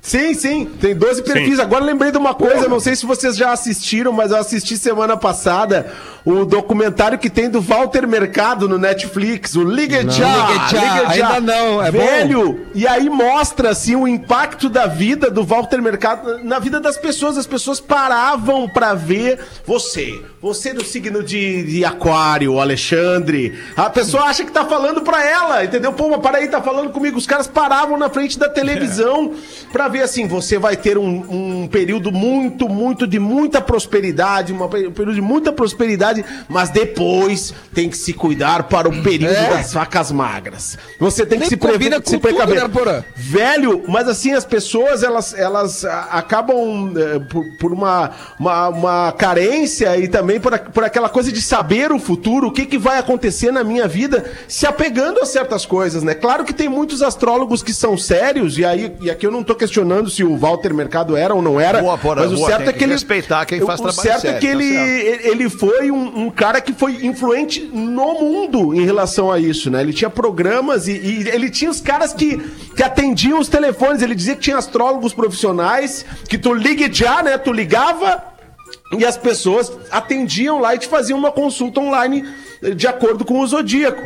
Sim, sim, tem 12 perfis. Sim. Agora eu lembrei de uma coisa, não sei se vocês já assistiram, mas eu assisti semana passada o documentário que tem do Walter Mercado no Netflix, o Liga Já. Liga Já, ainda não, é bom? Velho, e aí mostra assim o impacto da vida do Walter Mercado na vida das pessoas. As pessoas paravam pra ver você, você do signo de, de aquário, Alexandre. A pessoa acha que tá falando pra ela, entendeu? Pô, mas para aí, tá falando comigo. Os caras paravam na frente da televisão pra ver assim, você vai ter um, um período muito, muito de muita prosperidade, uma- um período de muita prosperidade, mas depois tem que se cuidar para o período É. das vacas magras. Você tem que Nem se, prever, se precaver. né? Velho, mas assim, as pessoas, elas, elas acabam eh, por, por uma, uma, uma carência e também por, a- por aquela coisa de saber o futuro, o que, que vai acontecer na minha vida, se apegando a certas coisas, né? Claro que tem muitos astrólogos que são sérios, e aí e aqui eu não tô questionando se o Walter Mercado era ou não era, Boa, mas o boa, certo tem é que que ele... respeitar quem faz o trabalho certo é que tá ele, certo. ele foi um, um cara que foi influente no mundo em relação a isso, né? Ele tinha programas e, e ele tinha os caras que, que atendiam os telefones. Ele dizia que tinha astrólogos profissionais, que tu ligue já, né? Tu ligava e as pessoas atendiam lá e te faziam uma consulta online de acordo com o zodíaco.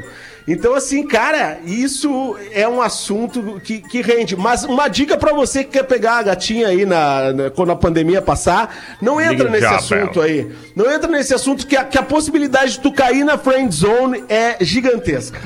Então, assim, cara, isso é um assunto que, que rende. Mas uma dica pra você que quer pegar a gatinha aí na, na- quando a pandemia passar, não entra Liga nesse já, assunto aí. Não entra nesse assunto que a, que a possibilidade de tu cair na friend zone é gigantesca.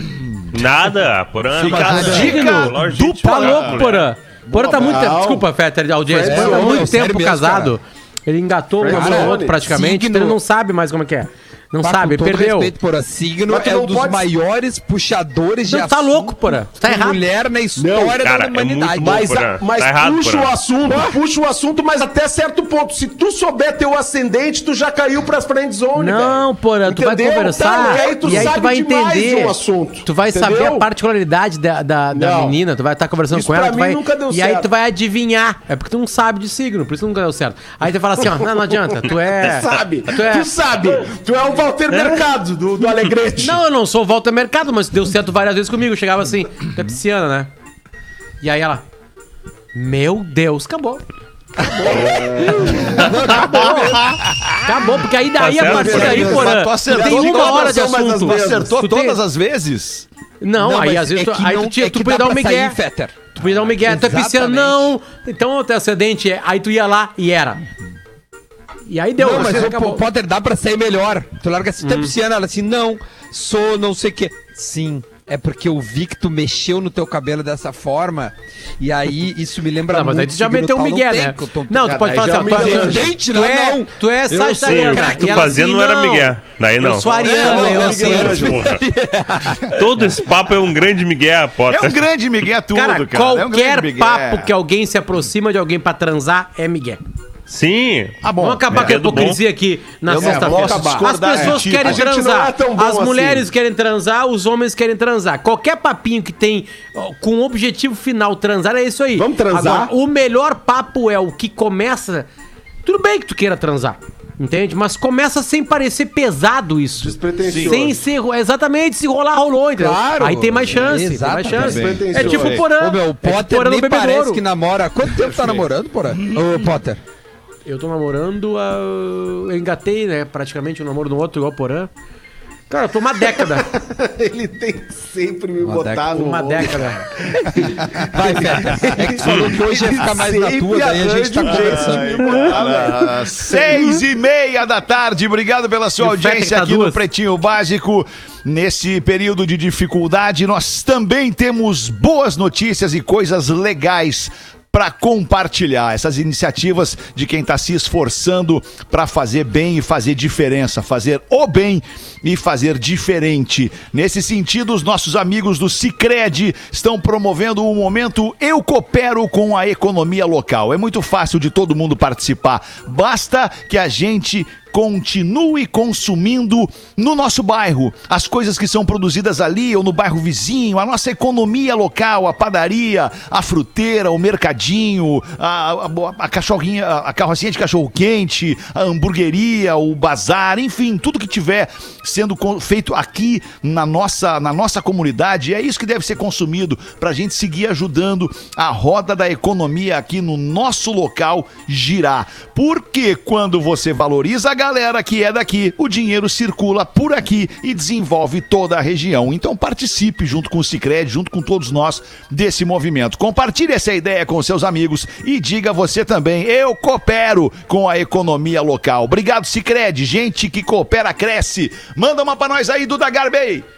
Nada, porã. Fica a Nada. dica Lógico, do gente, Tá mulher. louco, Porã. Porã tá muito tempo. Desculpa, Fetter, de audiência. Porã tá muito tempo casado. Ele engatou um outro praticamente. Então ele não sabe mais como é que é. Não Pá, sabe, com todo perdeu. respeito por a signo, Mas tu é não um dos pode- maiores puxadores de Não, tá assunto louco, porra. Tá errado. mulher na história cara, da é humanidade. muito bom, Mas, Porã. a- mas Tá errado, puxa Porã. o assunto, puxa o assunto, mas até certo ponto. Se tu souber teu ascendente, tu já caiu pras friend zone, Não, velho. porra, tu vai Entendeu? conversar Tá, e aí tu e aí tu sabe vai demais entender. um assunto, tu vai saber entendeu? a particularidade da, da, da Não. menina, tu vai estar conversando Isso com ela, pra tu mim vai, nunca deu e aí certo. tu vai adivinhar. É porque tu não sabe de signo, por isso nunca deu certo. Aí tu fala assim, ó, não, não adianta, tu é... Tu sabe, Tu é... tu sabe. Tu é o Walter Mercado do, do Alegrete. Não, eu não sou volta mercado, mas deu certo várias vezes comigo. Eu chegava assim, tu é pisciana, né? E aí ela, meu Deus, acabou. Acabou. acabou, porque aí daí, Tá a partir daí, Mas porra, tu acertou tem uma todas, hora de são mais as assunto. Tu acertou Tu tem- todas as vezes? Não, Não, aí mas às vezes é tu, que aí não- tu, tinha, é tu que podia dá dar um pra migué. sair, Fetter. Tu podia dar um migué, tu é Exatamente. não. Então o teu acidente é. Aí tu ia lá e era. E aí deu, Não, mas o acabou. P- Potter dá pra sair melhor. Tu larga assim, tá pisciana, ela assim, não, sou não sei o quê. Sim, é porque eu vi que tu mexeu no teu cabelo dessa forma, e aí isso me lembra Não, mas aí tu já meteu um migué, tem né? tô- Não, tu pode falar assim, tu, me é- Evidente, tu né? é, Não. tu é sagitariana. o que tu fazia assim, não era migué. Daí não. Eu sou ariana, Não, eu. Miguel. Porra. Todo esse papo é um grande migué, Potter. É um grande Miguel tudo, Cara, cara. é um qualquer grande migué. papo que alguém se aproxima de alguém pra transar é migué. Sim. Ah, bom. Vamos acabar com a é do bom. hipocrisia aqui na sexta-feira. As pessoas contigo. querem A transar. é As assim. mulheres querem transar, os homens querem transar. Qualquer papinho que tem com o objetivo final transar é isso aí. Vamos transar? Agora, o melhor papo é o que começa. Tudo bem que tu queira transar. Entende? Mas começa sem parecer pesado isso. Despretensioso. Sem ser. Exatamente, se rolar, rolou, entendeu? Claro. Aí tem mais chance. Tem mais chance. É tipo o Porã. Ô, meu, o é tipo Potter Porã no nem parece que namora. Quanto tempo tá namorando, porra? Ô, Potter. Eu tô namorando, ah, eu engatei, né, praticamente um namoro no outro, igual Porã. Cara, eu tô uma década. Ele tem que sempre me Uma botar no... uma década. Vai, Fetter. É que falou que hoje ia ficar mais na tua, daí a gente tá conversando. Ah, Seis e meia da tarde, obrigado pela sua E o audiência tá aqui no duas. Pretinho Básico. Nesse período de dificuldade, nós também temos boas notícias e coisas legais para compartilhar essas iniciativas de quem está se esforçando para fazer bem e fazer diferença, fazer o bem e fazer diferente. Nesse sentido, os nossos amigos do Cicred estão promovendo o momento Eu Coopero com a Economia Local. É muito fácil de todo mundo participar. Basta que a gente continue consumindo no nosso bairro as coisas que são produzidas ali ou no bairro vizinho, a nossa economia local, a padaria, a fruteira, o mercadinho, a, a, a cachorrinha, a carrocinha de cachorro quente, a hamburgueria, o bazar, enfim, tudo que tiver sendo feito aqui na nossa, na nossa comunidade, é isso que deve ser consumido para a gente seguir ajudando a roda da economia aqui no nosso local girar. Porque quando você valoriza a galera que é daqui, o dinheiro circula por aqui e desenvolve toda a região. Então participe junto com o Cicred, junto com todos nós desse movimento. Compartilhe essa ideia com seus amigos e diga você também, eu coopero com a economia local. Obrigado Cicred, gente que coopera cresce. Manda uma pra nós aí, Duda Garbei.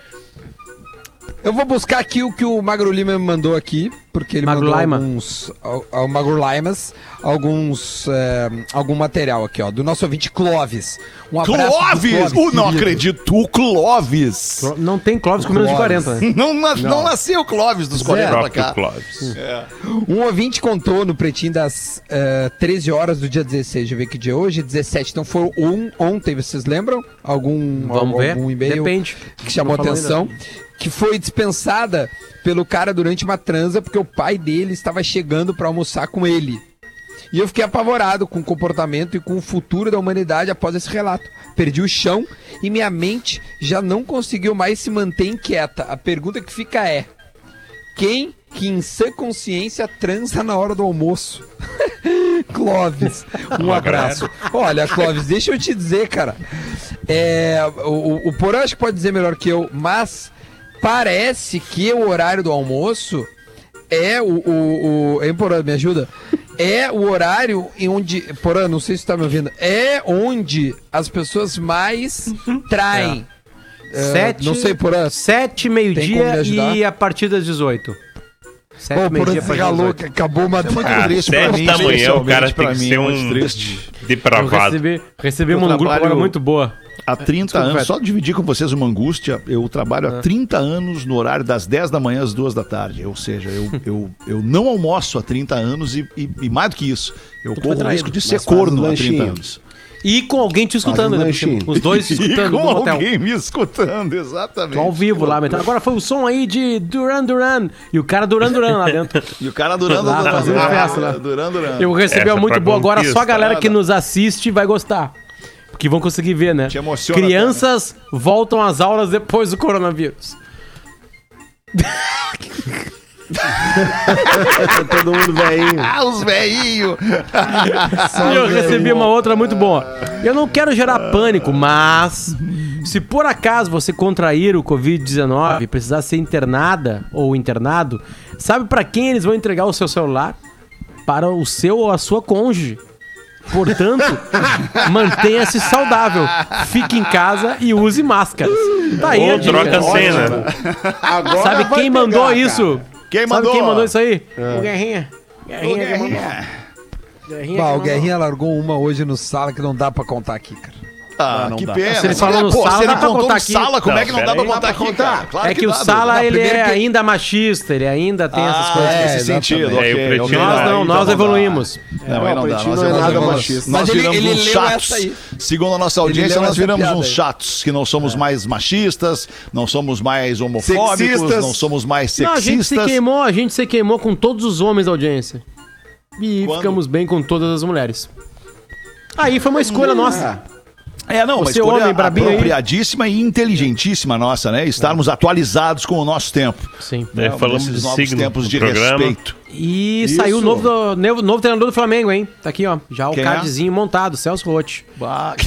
Eu vou buscar aqui o que o Magro Lima me mandou aqui, porque ele Magro mandou Lima. alguns, ao, ao Magro Limas, alguns, é, algum material aqui, ó, do nosso ouvinte Clóvis. Um abraço pro Clóvis! Não querido. acredito, o Clóvis. Não tem Clóvis com menos de Clóvis. 40, né? Não, na- não nasceu o Clóvis dos 40 pra Próprio cá. Clóvis. Um ouvinte contou no pretinho das eh, 13 horas do dia 16, deixa eu ver que dia é hoje, 17. Então foi um, ontem, vocês lembram? Algum, Vamos algum ver. e-mail Depende. que chamou Não falou atenção? Que foi dispensada pelo cara durante uma transa porque o pai dele estava chegando para almoçar com ele. E eu fiquei apavorado com o comportamento e com o futuro da humanidade após esse relato. Perdi o chão e minha mente já não conseguiu mais se manter inquieta. A pergunta que fica é: quem que em sã consciência transa na hora do almoço? Clóvis, um abraço. Olha, Clóvis, deixa eu te dizer, cara. É, o, o- Porã acho que pode dizer melhor que eu, mas parece que o horário do almoço é o. o, o hein, Porã, me ajuda? É o horário em onde. Porã, não sei se você tá me ouvindo. É onde as pessoas mais traem. É, Sete, não sei, Porã. Sete, meio-dia e a partir das 18. Sete, Porã meio-dia a se partir das galou, 18. que acabou uma. Ah, triste pra sete mim, da manhã o cara tem pra que mim, ser é muito um depravado. recebi, Eu um grupo agora muito boa. Há 30 Desculpa, anos, só dividir com vocês uma angústia, eu trabalho há 30 anos no horário das 10 da manhã às 2 da tarde. Ou seja, eu, eu, eu não almoço há 30 anos e, e- e mais do que isso, eu corro o risco de ser corno há 30 lanchinho. anos. E com alguém te escutando, né? Os dois escutando e no com hotel. alguém me escutando, exatamente. Tô ao vivo lá, mas agora foi o som aí de Duran Duran. E o cara Duran Duran lá dentro. E o cara durando, Lá, durando, fazendo festa lá. durando, durando. Eu recebi uma muito boa agora, só a galera que nos assiste vai gostar. Porque vão conseguir ver, né? Te emociona, Crianças voltam às aulas depois do coronavírus. Todo mundo velhinho. Ah, os velhinhos! E eu recebi uma outra muito boa. Eu não quero gerar pânico, mas se por acaso você contrair o Covid-19 e precisar ser internada ou internado, sabe pra quem eles vão entregar o seu celular? Para o seu ou a sua cônjuge. Portanto, mantenha-se saudável. Fique em casa e use máscaras. Tá aí a Ou dica. troca a cena. Agora Sabe quem pegar, mandou cara. isso? Quem Sabe mandou? quem mandou isso aí? O Guerrinha. Guerrinha, mandou. Guerrinha Bah, que o. Guerrinha largou uma hoje no sala que não dá pra contar aqui, cara. Ah, que pena. Se ele falou no Pô, Sala, se ele dá pra contou contar aqui. sala, como Não, é que não dá pra contar Dá aqui, cara? Claro é que, o dá, Sala, ele é que- ainda machista, ele ainda tem essas Ah, coisas. nesse É, sentido, exatamente. ok. É, ok. Nós não, nós então evoluímos. Não, não o dá. Nós, não é nada machista. nós Mas ele- viramos ele uns leu chatos. essa aí. Segundo a nossa audiência, nós viramos uns chatos, que não somos mais machistas, não somos mais homofóbicos, Sexistas. não somos mais Não, a gente se sexistas. queimou, a gente se queimou com todos os homens da audiência. E Quando? ficamos bem com todas as mulheres. Aí foi uma escolha nossa. É, não, uma Você, escolha homem brabinho aí. apropriadíssima e inteligentíssima nossa, né? Estarmos atualizados com o nosso tempo. Sim. É, falamos de novos signo tempos de programa. respeito. E Isso. saiu o novo, do- novo, novo treinador do Flamengo, hein? Tá aqui, ó. Já o é? cardzinho montado, Celso Rotti. Bah,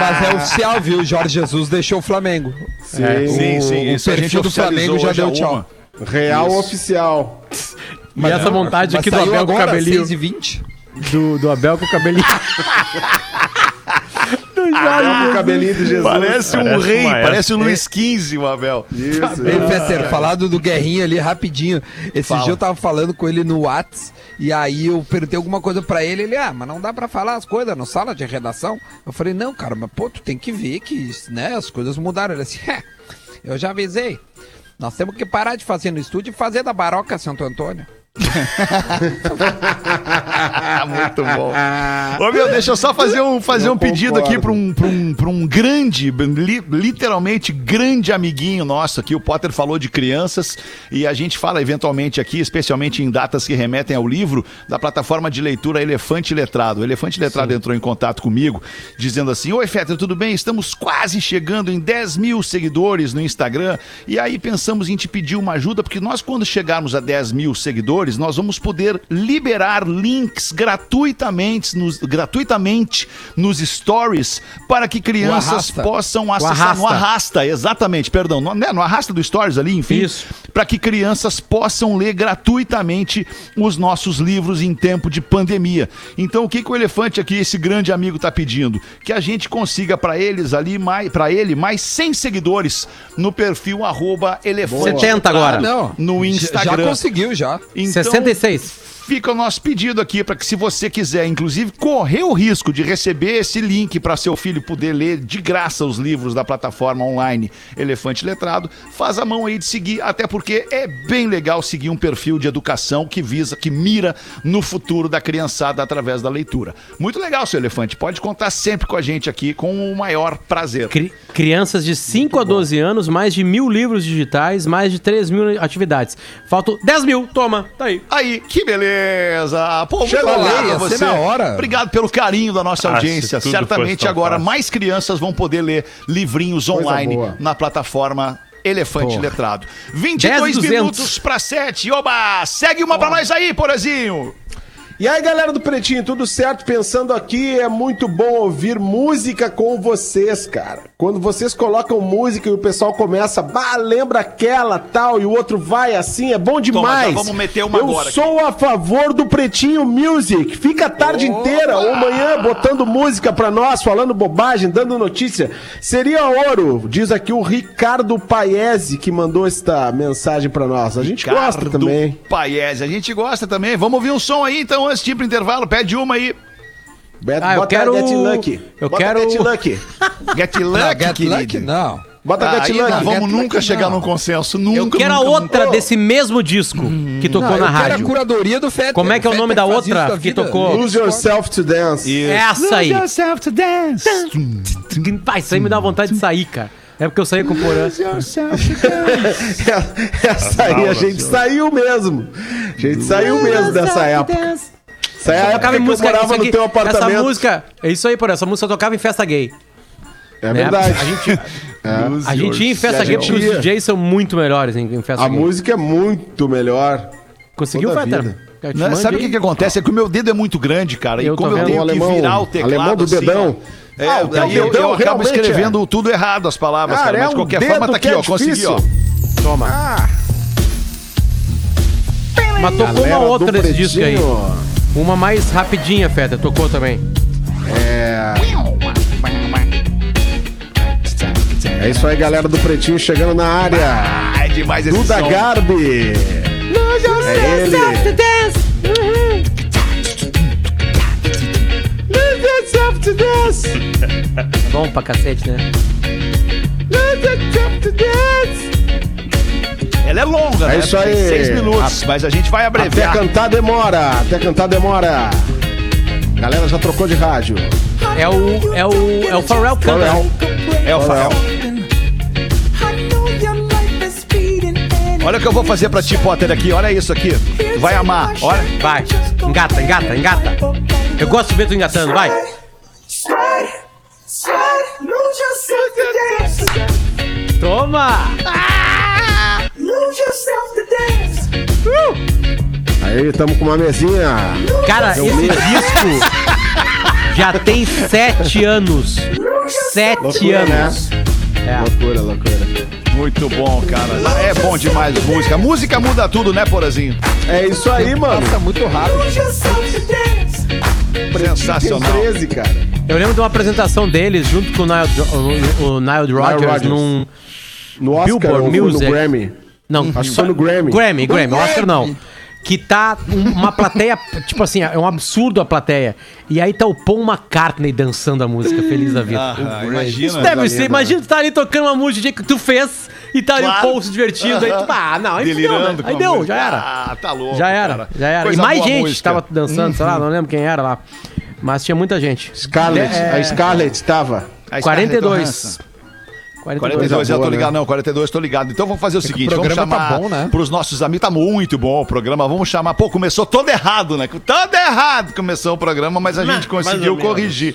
Mas é oficial, viu? Jorge Jesus deixou o Flamengo. Sim, sim, sim. o Isso a gente perfil do Flamengo já deu tchau. uma. Real oficial. E essa vontade Mas aqui do Abel com o agora, cabelinho. 6 e 20 Do, do Abel com o cabelinho. do Com o cabelinho do Jesus. Parece um Parece rei, parece o. Luiz XV, o Abel. Isso. Ei, Fester, falado do Guerrinha ali rapidinho. Esse Fala. dia eu tava falando com ele no Whats e aí eu perguntei alguma coisa pra ele, ele, ah, mas não dá pra falar as coisas na sala de redação? Eu falei, não, cara, mas pô, tu tem que ver que, né, as coisas mudaram. Ele assim, é, eu já avisei. Nós temos que parar de fazer no estúdio e fazer da Baroca Santo Antônio. Muito bom. Ô, meu, deixa eu só fazer um, fazer um pedido concordo. aqui para um, pra um, pra um grande, li- literalmente grande amiguinho nosso aqui. O Potter falou de crianças e a gente fala eventualmente aqui, especialmente em datas que remetem ao livro, da plataforma de leitura Elefante Letrado. O Elefante Letrado entrou em contato comigo, dizendo assim: Oi, Fetter, tudo bem? Estamos quase chegando em 10 mil seguidores no Instagram. E aí pensamos em te pedir uma ajuda, porque nós, quando chegarmos a 10 mil seguidores, nós vamos poder liberar links gratuitamente nos, gratuitamente nos stories para que crianças possam acessar no arrasta, exatamente, perdão, no, né, no arrasta do stories ali, enfim, Isso. para que crianças possam ler gratuitamente os nossos livros em tempo de pandemia. Então, o que, que o elefante aqui, esse grande amigo, tá pedindo? Que a gente consiga para eles ali, para ele, mais 100 seguidores no perfil arroba elefante 70 agora. Ah, não. no Já- Instagram. Já conseguiu, já. Então, 66. Fica o nosso pedido aqui para que, se você quiser, inclusive, correr o risco de receber esse link para seu filho poder ler de graça os livros da plataforma online Elefante Letrado, faz a mão aí de seguir, até porque é bem legal seguir um perfil de educação que visa, que mira no futuro da criançada através da leitura. Muito legal, seu elefante. Pode contar sempre com a gente aqui, com o maior prazer. Cri- crianças de 5 a 12 anos, mais de mil livros digitais, mais de 3 mil atividades. Faltam 10 mil, toma, tá aí. Aí, que beleza! Pô, muito obrigado a você. na hora. Obrigado pelo carinho da nossa Ah, audiência. Certamente agora fácil. mais crianças vão poder ler livrinhos Coisa online boa. na plataforma Elefante Porra. Letrado. 22 10,200. minutos para 7. Oba! Segue uma pra nós aí, Porazinho! E aí, galera do Pretinho, tudo certo? Pensando aqui, é muito bom ouvir música com vocês, cara. Quando vocês colocam música e o pessoal começa, bah, lembra aquela, tal, e o outro vai assim, é bom demais. já vamos meter uma Eu agora aqui. sou a favor do Pretinho Music. Fica a tarde inteira ou manhã botando música pra nós, falando bobagem, dando notícia. Seria ouro, diz aqui o Ricardo Paese, que mandou esta mensagem pra nós. A gente gosta Ricardo também. Paese. A gente gosta também. Vamos ouvir um som aí, então, antes de ir pro intervalo. Pede uma aí. Beto, Ah, eu bota quero- Get Lucky. eu Bota quero- Get Lucky. Get Não, Lucky, Get querido. Lucky, não. Bota Ah, Get aí não Lucky. vamos Get nunca Lucky, chegar não. num consenso. Nunca, Eu quero a nunca, outra nunca. desse mesmo disco que tocou Não, na eu quero rádio. a curadoria do Fetter. Como é que é o nome da outra isso da que tocou? Lose yourself to dance. Essa aí. yourself to dance. Pai, isso aí me dá vontade de sair, cara. É porque eu saí com o Porã. Essa aí a gente saiu mesmo. A gente saiu mesmo dessa época. Essa é a época que em eu música, morava isso no aqui, teu essa apartamento. música, é isso aí, Porã, essa música eu tocava em festa gay. É né? verdade. A gente, a gente ia em festa A gay porque os DJs são muito melhores em, em festa A gay. música é muito melhor. Conseguiu, a Fetter? Não, mandei. sabe o que, que acontece? É que o meu dedo é muito grande, cara. E Eu tô como eu tenho O que alemão- virar o teclado. alemão do assim, dedão. ó. É, Ah, o teu aí eu, dedão eu acabo realmente escrevendo tudo errado as palavras, Cara, cara. Mas é de um qualquer dedo forma, tá aqui, é ó. Consegui, difícil. ó. Toma. Ah, Mas tocou uma outra desse disco aí. Uma mais rapidinha, Fetter, tocou também. É isso aí, galera do Pretinho chegando na área. Ah, é demais esse Duda som. Garbi. É ele. Dance. Bom pra cacete, né? Ela é longa, É né? isso aí. Tem seis minutos, mas a gente vai Até abreviar. cantar demora. Até cantar demora. Galera já trocou de rádio. É o. É o. É o Pharrell. Pharrell. É o Farrell. Olha o que eu vou fazer pra ti, Potter, aqui. Olha isso aqui. Tu vai amar. Olha. Vai. Engata, engata, engata. Eu gosto de ver tu engatando, vai. Toma! Aí, tamo com uma mesinha. Cara, esse disco já tem sete anos. Sete Loucura, né? anos. É. Loucura, loucura. Muito bom, cara. É bom demais música. Música muda tudo, né, Porazinho? É isso aí, mano. Passa muito rápido. Sensacional. Tem 13, cara. Eu lembro de uma apresentação deles junto com o Nile, o, o Nile Rodgers, Rodgers. num. No Oscar Billboard ou foi no Music. Grammy? Não, Acho que foi no Grammy. Grammy, Grammy, Oscar não. Que tá um- uma plateia, tipo assim, é um absurdo a plateia. E aí tá o Paul McCartney dançando a música, feliz da vida. Ah, imagina. Isso deve ser, imagina tu tá ali tocando uma música que tu fez e tá ali Claro. o Paul se divertindo. Aí tu, ah, não, aí fudeu, né? Delirando. Aí a deu, música. já era. Ah, tá louco. Já era, cara. já era. Coisa e mais boa a gente música. tava dançando, sei lá, não lembro quem era lá. Mas tinha muita gente. Scarlett, É, a Scarlett estava. A Scarlett 42. Johansson. 42. 42 eu tô boa, ligado, né? não, 42 tô ligado. Então vamos fazer o seguinte, vamos programa chamar tá bom, né? pros nossos amigos, tá muito bom o programa, vamos chamar, pô, começou todo errado, né? Todo errado começou o programa, mas a gente conseguiu ou menos.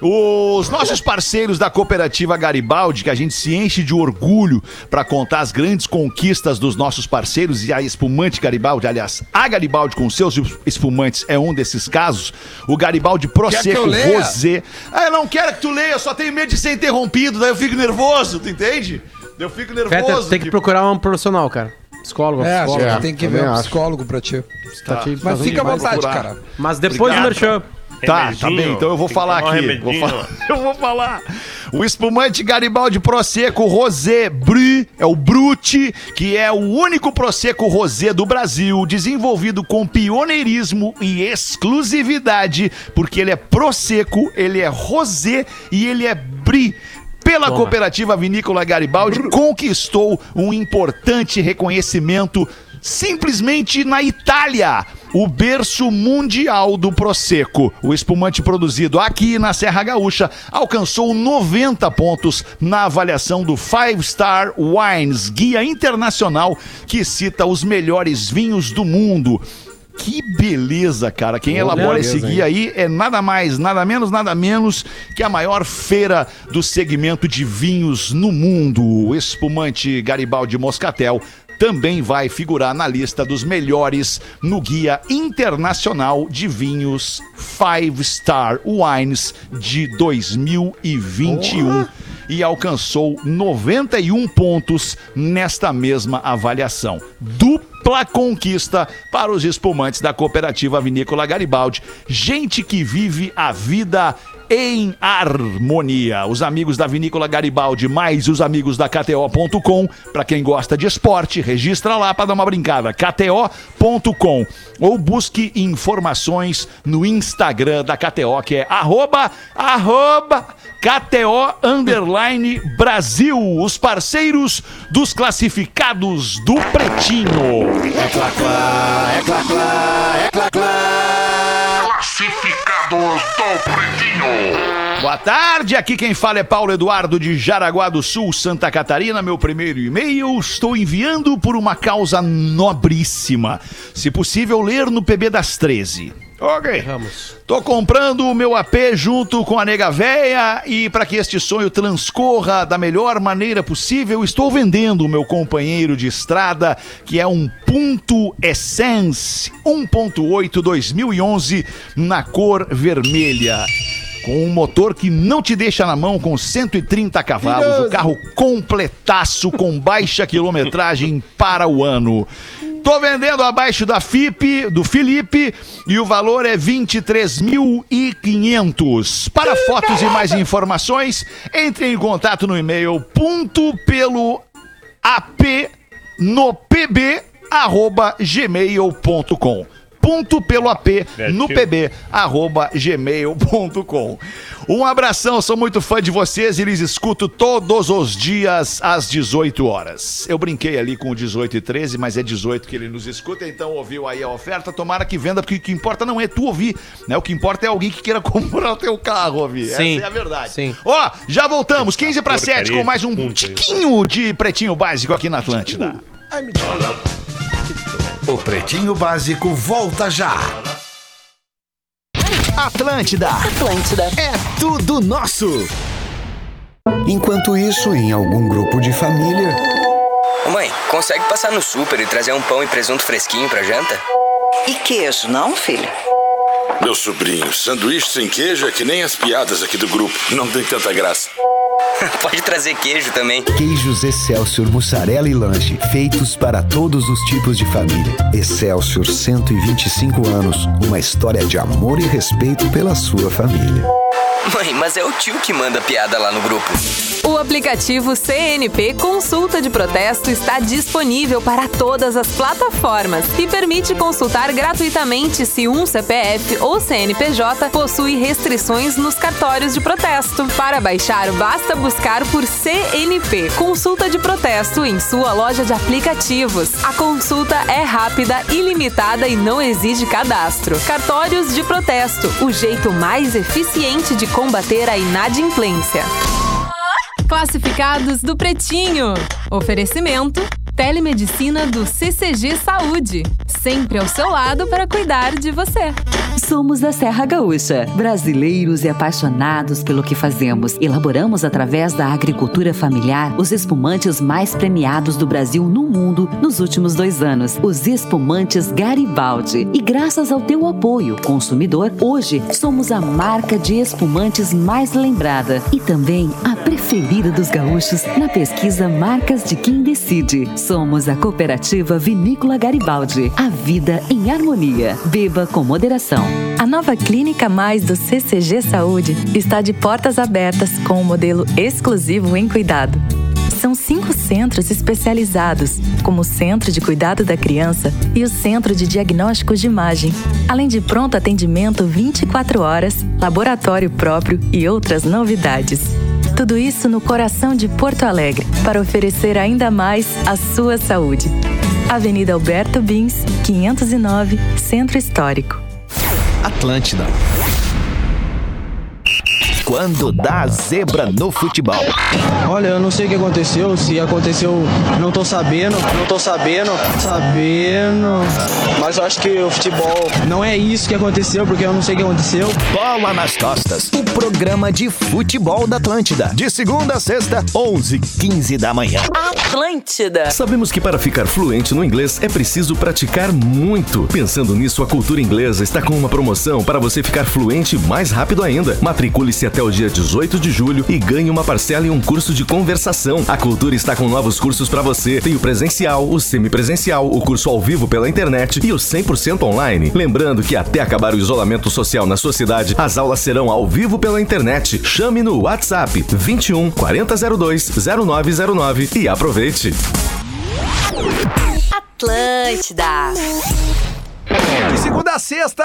Os nossos parceiros da cooperativa Garibaldi, que a gente se enche de orgulho para contar as grandes conquistas dos nossos parceiros e a espumante Garibaldi, aliás, a Garibaldi com seus espumantes é um desses casos. O Garibaldi Quer que Prosecco eu leia? Rosé. Ah, eu não quero que tu leia, eu só tenho medo de ser interrompido, daí eu fico nervoso, tu entende? Eu fico nervoso. Peter, tem que tipo- procurar um profissional, cara. Psicólogo, É, psicólogo. que tem que também ver um acho. psicólogo pra ti. Tá te Mas fica à vontade, procurar. cara. Mas depois do Obrigado. merchan. Tá, tá bem, então eu vou falar aqui. Vou falar, eu vou falar. O espumante Garibaldi Prosecco Rosé Bru é o Brute, que é o único Prosecco Rosé do Brasil, desenvolvido com pioneirismo e exclusividade, porque ele é Prosecco, ele é Rosé e ele é Brie. Pela Toma. cooperativa Vinícola Garibaldi, conquistou um importante reconhecimento simplesmente na Itália. O berço mundial do Prosecco. O espumante produzido aqui na Serra Gaúcha alcançou 90 pontos na avaliação do Five Star Wines, guia internacional que cita os melhores vinhos do mundo. Que beleza, cara. Quem elabora beleza, esse guia aí é nada mais, nada menos, nada menos que a maior feira do segmento de vinhos no mundo. O espumante Garibaldi Moscatel também vai figurar na lista dos melhores no Guia Internacional de Vinhos Five Star Wines de 2021 e alcançou 91 pontos nesta mesma avaliação. Dupla conquista para os espumantes da cooperativa Vinícola Garibaldi. Gente que vive a vida em harmonia. Os amigos da Vinícola Garibaldi mais os amigos da KTO.com. Para quem gosta de esporte, registra lá para dar uma brincada. KTO.com. Ou busque informações no Instagram da KTO, que é arroba, arroba, KTO Underline Brasil. Os parceiros dos classificados do Pretinho. É clá, clá, é clá, clá, é clá, clá. Classificados do Pretinho. Boa tarde, aqui quem fala é Paulo Eduardo de Jaraguá do Sul, Santa Catarina. Meu primeiro e-mail estou enviando por uma causa nobríssima. Se possível, ler no PB das 13. Ok. Vamos. Tô comprando o meu AP junto com a nega véia e para que este sonho transcorra da melhor maneira possível, estou vendendo o meu companheiro de estrada, que é um Punto Essence 1.8 2011 na cor vermelha. Com um motor que não te deixa na mão com 130 cavalos, o carro completaço com baixa quilometragem para o ano. Tô vendendo abaixo da FIP, do Felipe, e o valor é 23.500. Para fotos e mais informações, entre em contato no e-mail ponto pelo ap no pb arroba gmail.com ap no pb arroba gmail.com um abração, sou muito fã de vocês e lhes escuto todos os dias às 18 horas. Eu brinquei ali com o 18 e 13, mas é 18 que ele nos escuta, então ouviu aí a oferta, tomara que venda, porque o que importa não é tu ouvir, né? O que importa é alguém que queira comprar o teu carro ouvir. Sim, Essa é a verdade. sim. Ó, já voltamos, 15 para 7 porcaria com mais um tiquinho de pretinho básico aqui na Atlântida. O Pretinho Básico volta já. Atlântida. Atlântida. É tudo nosso. Enquanto isso, em algum grupo de família. Ô mãe, consegue passar no super e trazer um pão e presunto fresquinho pra janta? E queijo, não, filho? Meu sobrinho, sanduíche sem queijo é que nem as piadas aqui do grupo. Não tem tanta graça. Pode trazer queijo também. Queijos Excelsior Mussarela e Lanche, feitos para todos os tipos de família. Excelsior 125 anos, uma história de amor e respeito pela sua família. Mãe, mas é o tio que manda piada lá no grupo. O aplicativo CNP Consulta de Protesto está disponível para todas as plataformas e permite consultar gratuitamente se um CPF ou CNPJ possui restrições nos cartórios de protesto. Para baixar, basta buscar por CNP Consulta de Protesto em sua loja de aplicativos. A consulta é rápida, ilimitada e não exige cadastro. Cartórios de protesto o jeito mais eficiente de combater a inadimplência. Classificados do Pretinho. Oferecimento: Telemedicina do CCG Saúde. Sempre ao seu lado para cuidar de você. Somos da Serra Gaúcha, brasileiros e apaixonados pelo que fazemos. Elaboramos através da agricultura familiar os espumantes mais premiados do Brasil no mundo nos últimos dois anos, os espumantes Garibaldi. E graças ao teu apoio, consumidor, hoje somos a marca de espumantes mais lembrada e também a preferida dos gaúchos na pesquisa Marcas de Quem Decide. Somos a cooperativa Vinícola Garibaldi. Vida em harmonia. Beba com moderação. A nova Clínica Mais do CCG Saúde está de portas abertas com um modelo exclusivo em cuidado. São cinco centros especializados, como o Centro de Cuidado da Criança e o Centro de Diagnósticos de Imagem, além de pronto atendimento 24 horas, laboratório próprio e outras novidades. Tudo isso no coração de Porto Alegre, para oferecer ainda mais a sua saúde. Avenida Alberto Bins, 509, Centro Histórico. Atlântida. Quando dá zebra no futebol. Olha, eu não sei o que aconteceu, se aconteceu, não tô sabendo, não tô sabendo, sabendo. Mas eu acho que o futebol não é isso que aconteceu, porque eu não sei o que aconteceu. Bola nas costas. O programa de futebol da Atlântida. De segunda a sexta, 11 15 da manhã. Atlântida. Sabemos que para ficar fluente no inglês é preciso praticar muito. Pensando nisso, a Cultura Inglesa está com uma promoção para você ficar fluente mais rápido ainda. Matricule-se até o dia 18 de julho e ganhe uma parcela em um curso de conversação. A Cultura está com novos cursos para você. Tem o presencial, o semipresencial, o curso ao vivo pela internet e o 100% online. Lembrando que até acabar o isolamento social na sua cidade, as aulas serão ao vivo pela internet. Chame no WhatsApp 21 4002 0909 e aproveite. Atlântida. De segunda a sexta,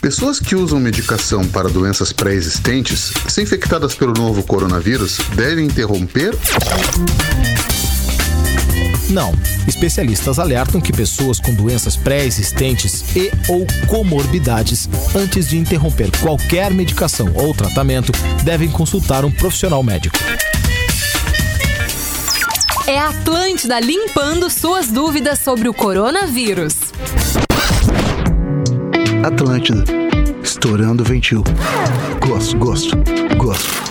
Pessoas que usam medicação para doenças pré-existentes, se infectadas pelo novo coronavírus, devem interromper? Não. Especialistas alertam que pessoas com doenças pré-existentes e ou comorbidades, antes de interromper qualquer medicação ou tratamento, devem consultar um profissional médico. É a Atlântida limpando suas dúvidas sobre o coronavírus. Atlântida. Estourando o ventil. Gosto, gosto, gosto.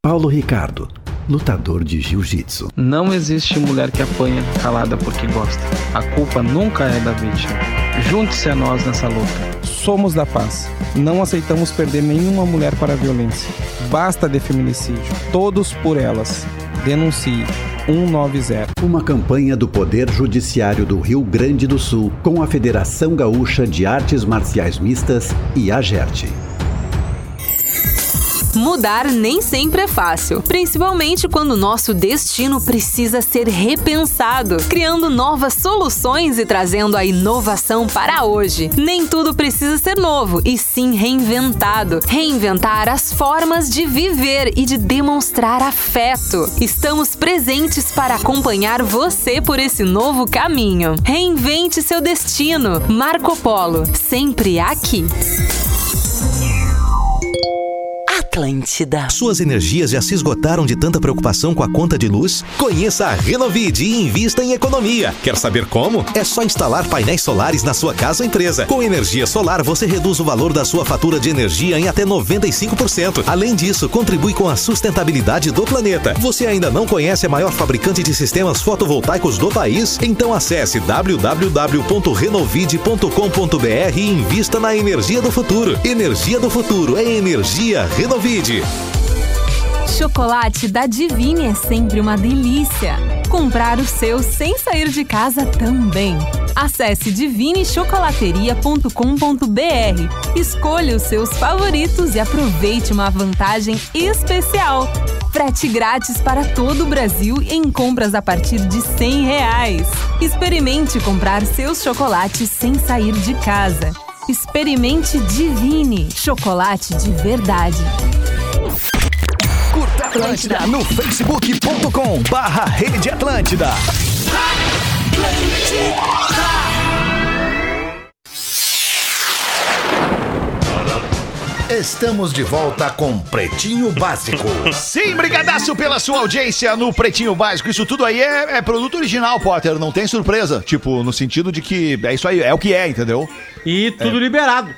Paulo Ricardo, lutador de jiu-jitsu. Não existe mulher que apanha calada porque gosta. A culpa nunca é da vítima. Junte-se a nós nessa luta. Somos da paz. Não aceitamos perder nenhuma mulher para a violência. Basta de feminicídio. Todos por elas. Denuncie. 190. Uma campanha do Poder Judiciário do Rio Grande do Sul com a Federação Gaúcha de Artes Marciais Mistas e a GERT. Mudar nem sempre é fácil, principalmente quando nosso destino precisa ser repensado, criando novas soluções e trazendo a inovação para hoje. Nem tudo precisa ser novo, e sim reinventado. Reinventar as formas de viver e de demonstrar afeto. Estamos presentes para acompanhar você por esse novo caminho. Reinvente seu destino. Marco Polo, sempre aqui. Atlântida. Suas energias já se esgotaram de tanta preocupação com a conta de luz? Conheça a Renovide e invista em economia. Quer saber como? É só instalar painéis solares na sua casa ou empresa. Com energia solar, você reduz o valor da sua fatura de energia em até 95%. Além disso, contribui com a sustentabilidade do planeta. Você ainda não conhece a maior fabricante de sistemas fotovoltaicos do país? Então acesse www.renovide.com.br e invista na energia do futuro. Energia do futuro é energia Renovide. Chocolate da Divine é sempre uma delícia. Comprar o seu sem sair de casa também. Acesse divinechocolateria.com.br. Escolha os seus favoritos e aproveite uma vantagem especial. Frete grátis para todo o Brasil em compras a partir de 100 reais. Experimente comprar seus chocolates sem sair de casa. Experimente Divine, chocolate de verdade. Curta Atlântida no facebook.com barra Rede Atlântida. Estamos de volta com Pretinho Básico. Sim, brigadaço pela sua audiência no Pretinho Básico. Isso tudo aí é, é produto original, Potter. Não tem surpresa. Tipo, no sentido de que é isso aí, é o que é, entendeu? E tudo liberado.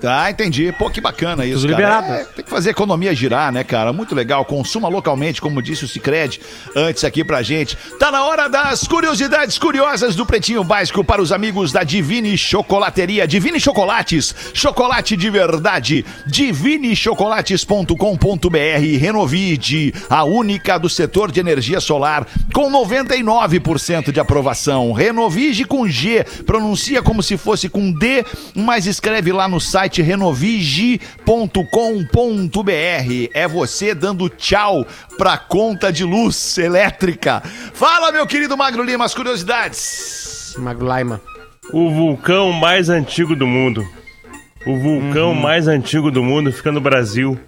Tá, entendi. Pô, que bacana isso, Tudo cara. liberado. É, tem que fazer a economia girar, né, cara? Muito legal. Consuma localmente, como disse o Cicred antes aqui pra gente. Tá na hora das curiosidades curiosas do Pretinho Básico para os amigos da Divine Chocolateria. Divine Chocolates, chocolate de verdade. Divinechocolates.com.br Renovide, a única do setor de energia solar, com 99% de aprovação. Renovige com G, pronuncia como se fosse com D, mas escreve lá no site renovige.com.br. É você dando tchau pra conta de luz elétrica. Fala, meu querido Magro Lima, as curiosidades. Magro Laima. O vulcão mais antigo do mundo. O vulcão mais antigo do mundo fica no Brasil.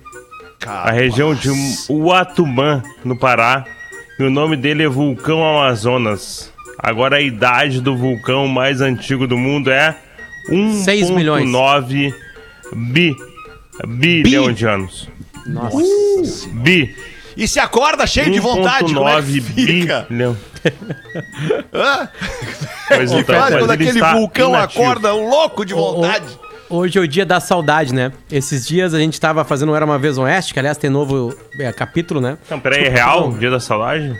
A região de Uatumã, no Pará. E o nome dele é Vulcão Amazonas. Agora a idade do vulcão mais antigo do mundo é 6 milhões. 1.9 bi, bilhão de anos. Nossa. Bi. E se acorda cheio de vontade, como é que 1.9 fica? bilhão. Hã? Pois O que então, faz quando ele aquele está vulcão inativo. acorda louco de O- o- vontade? Hoje é o dia da saudade, né? Esses dias a gente tava fazendo Era Uma Vez Oeste, que aliás tem novo é, capítulo, né? Não, peraí, é real? Dia da saudade?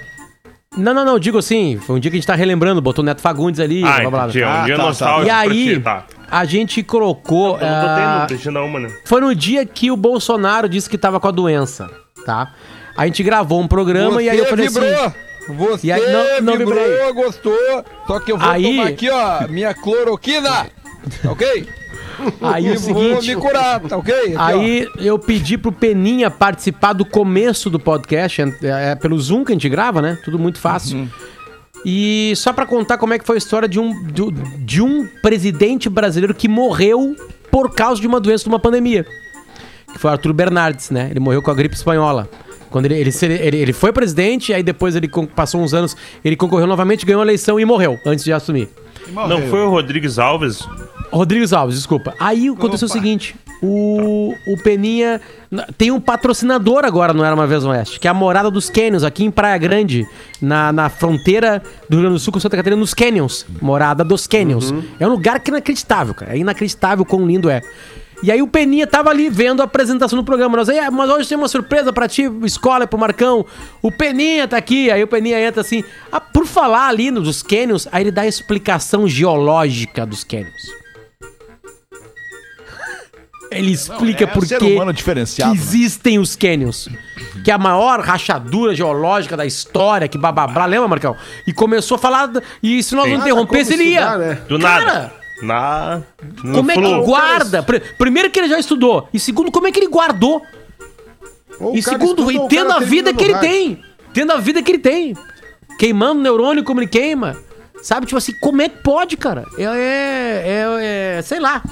Não, não, não, digo assim, foi um dia que a gente tá relembrando, botou o Neto Fagundes ali, Ah, blá, blá, blá. é um Ah, dia tá, tá. nostálgico E pra aí, ti, tá. a gente colocou. Eu não botei ah, no Cristina uma, né? Foi no dia que o Bolsonaro disse que tava com a doença, tá? A gente gravou um programa e aí eu falei vibrou. assim. Você E aí, não- não vibrou, vibrei. gostou. Só que eu vou Aí- tomar aqui, ó, minha cloroquina. Tá ok? Aí é E o vou seguinte. me curar, tá ok? Aqui, ó. Aí eu pedi pro Peninha participar do começo do podcast, é, é pelo Zoom que a gente grava, né? Tudo muito fácil. Uhum. E só pra contar como é que foi a história de um, do- de um presidente brasileiro que morreu por causa de uma doença, de uma pandemia. Que foi o Arthur Bernardes, né? Ele morreu com a gripe espanhola. Quando ele, ele, ele, ele foi presidente, aí depois ele passou uns anos, ele concorreu novamente, ganhou a eleição e morreu antes de assumir. Não foi o Rodrigues Alves? Rodrigues Alves, desculpa. Aí aconteceu o seguinte: o, o Peninha tem um patrocinador agora no Era Uma Vez no Oeste, que é a Morada dos Canyons, aqui em Praia Grande, na, na fronteira do Rio Grande do Sul com Santa Catarina, nos Canyons. Morada dos Canyons. É um lugar que é inacreditável, cara. É inacreditável quão lindo é. E aí o Peninha tava ali vendo a apresentação do programa. Nós aí, "Ah, mas hoje tem uma surpresa pra ti, escola, pro Marcão. O Peninha tá aqui. Aí o Peninha entra assim. Ah, por falar ali dos canyons, aí ele dá a explicação geológica dos canyons. Ele explica é por que né? existem os canyons. Que é a maior rachadura geológica da história, que bababá, lembra, Marcão? E começou a falar. E se nós não Nada interrompesse, como ele ia. estudar, né? Do Cara, nada. Na. no Como é que flow. guarda? Pr- Primeiro que ele já estudou. E segundo, como é que ele guardou? Ou E segundo, e tendo a vida que ele rádio. tem. Tendo a vida que ele tem. Queimando neurônio como ele queima. Sabe, tipo assim, como é que pode, cara? É, é, é, é- sei lá.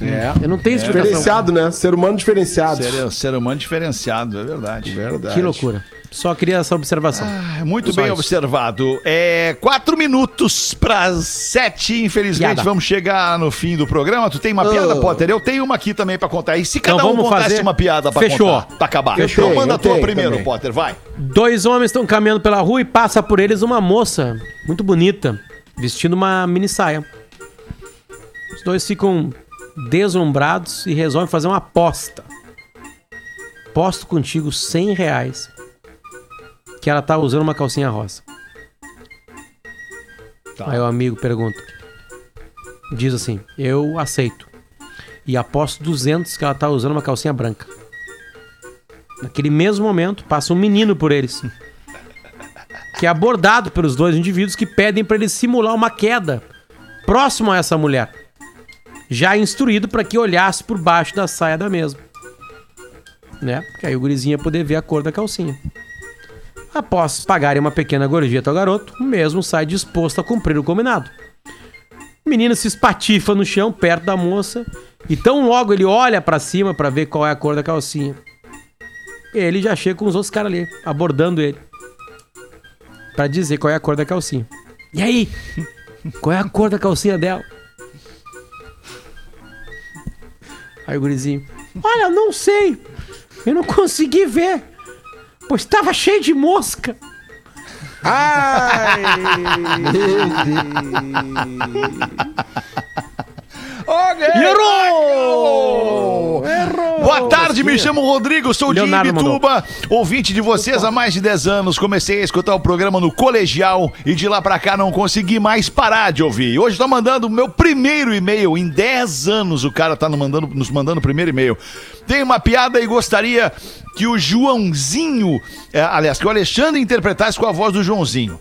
É. Eu não tenho explicação. Diferenciado, né? Ser humano diferenciado. Ser, ser humano diferenciado, é verdade. Verdade. Que loucura. Só queria essa observação. Ah, Muito Só bem isso. observado. É quatro minutos para sete. Infelizmente, Piada. vamos chegar no fim do programa. Tu tem uma piada, Oh. Potter? Eu tenho uma aqui também para contar. E se cada Então um vamos contasse fazer- uma piada para Fechou. contar, pra acabar? Eu então manda a tua primeiro, também. Potter, vai. Dois homens estão caminhando pela rua e passa por eles uma moça muito bonita, vestindo uma mini saia. Os dois ficam deslumbrados e resolvem fazer uma aposta. Posto contigo 100 reais que ela tá usando uma calcinha rosa. Aí o amigo pergunta. Diz assim, eu aceito. E aposto 200 que ela tá usando uma calcinha branca. Naquele mesmo momento, passa um menino por eles. Que é abordado pelos dois indivíduos que pedem para ele simular uma queda próximo a essa mulher. Já instruído para que olhasse por baixo da saia da mesma. Né? Que aí o gurizinho ia poder ver a cor da calcinha. Após pagarem uma pequena gorjeta ao garoto, o mesmo sai disposto a cumprir o combinado. O menino se espatifa no chão, perto da moça, e tão logo ele olha pra cima pra ver qual é a cor da calcinha. Ele já chega com os outros caras ali, abordando ele. Pra dizer qual é a cor da calcinha. E aí? Qual é a cor da calcinha dela? Aí o gurizinho. Olha, não sei. Eu não consegui ver. Pois estava cheio de mosca. Ai! Errou! Boa tarde, me chamo Rodrigo, sou de Leonardo Imbituba, ouvinte de vocês há mais de 10 anos. Comecei a escutar o programa no colegial e de lá pra cá não consegui mais parar de ouvir. Hoje tô mandando o meu primeiro e-mail. Em 10 anos o cara tá nos mandando, nos mandando o primeiro e-mail. Tem uma piada e gostaria que o Joãozinho, é, aliás, que o Alexandre interpretasse com a voz do Joãozinho.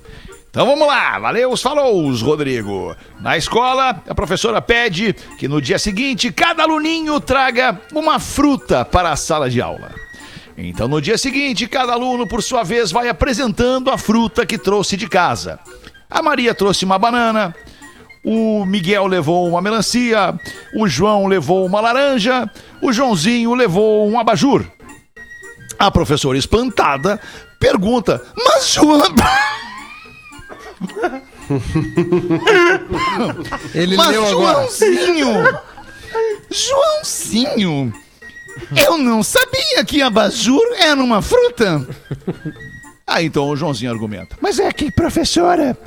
Então vamos lá, valeu os falous, Rodrigo. Na escola, a professora pede que no dia seguinte cada aluninho traga uma fruta para a sala de aula. Então no dia seguinte, cada aluno, por sua vez, vai apresentando a fruta que trouxe de casa. A Maria trouxe uma banana, o Miguel levou uma melancia, o João levou uma laranja, o Joãozinho levou um abajur. A professora espantada pergunta: Mas João. Ele Mas leu agora. Joãozinho! Joãozinho! Eu não sabia que abajur era uma fruta! Aí então o Joãozinho argumenta. Mas é que, professora,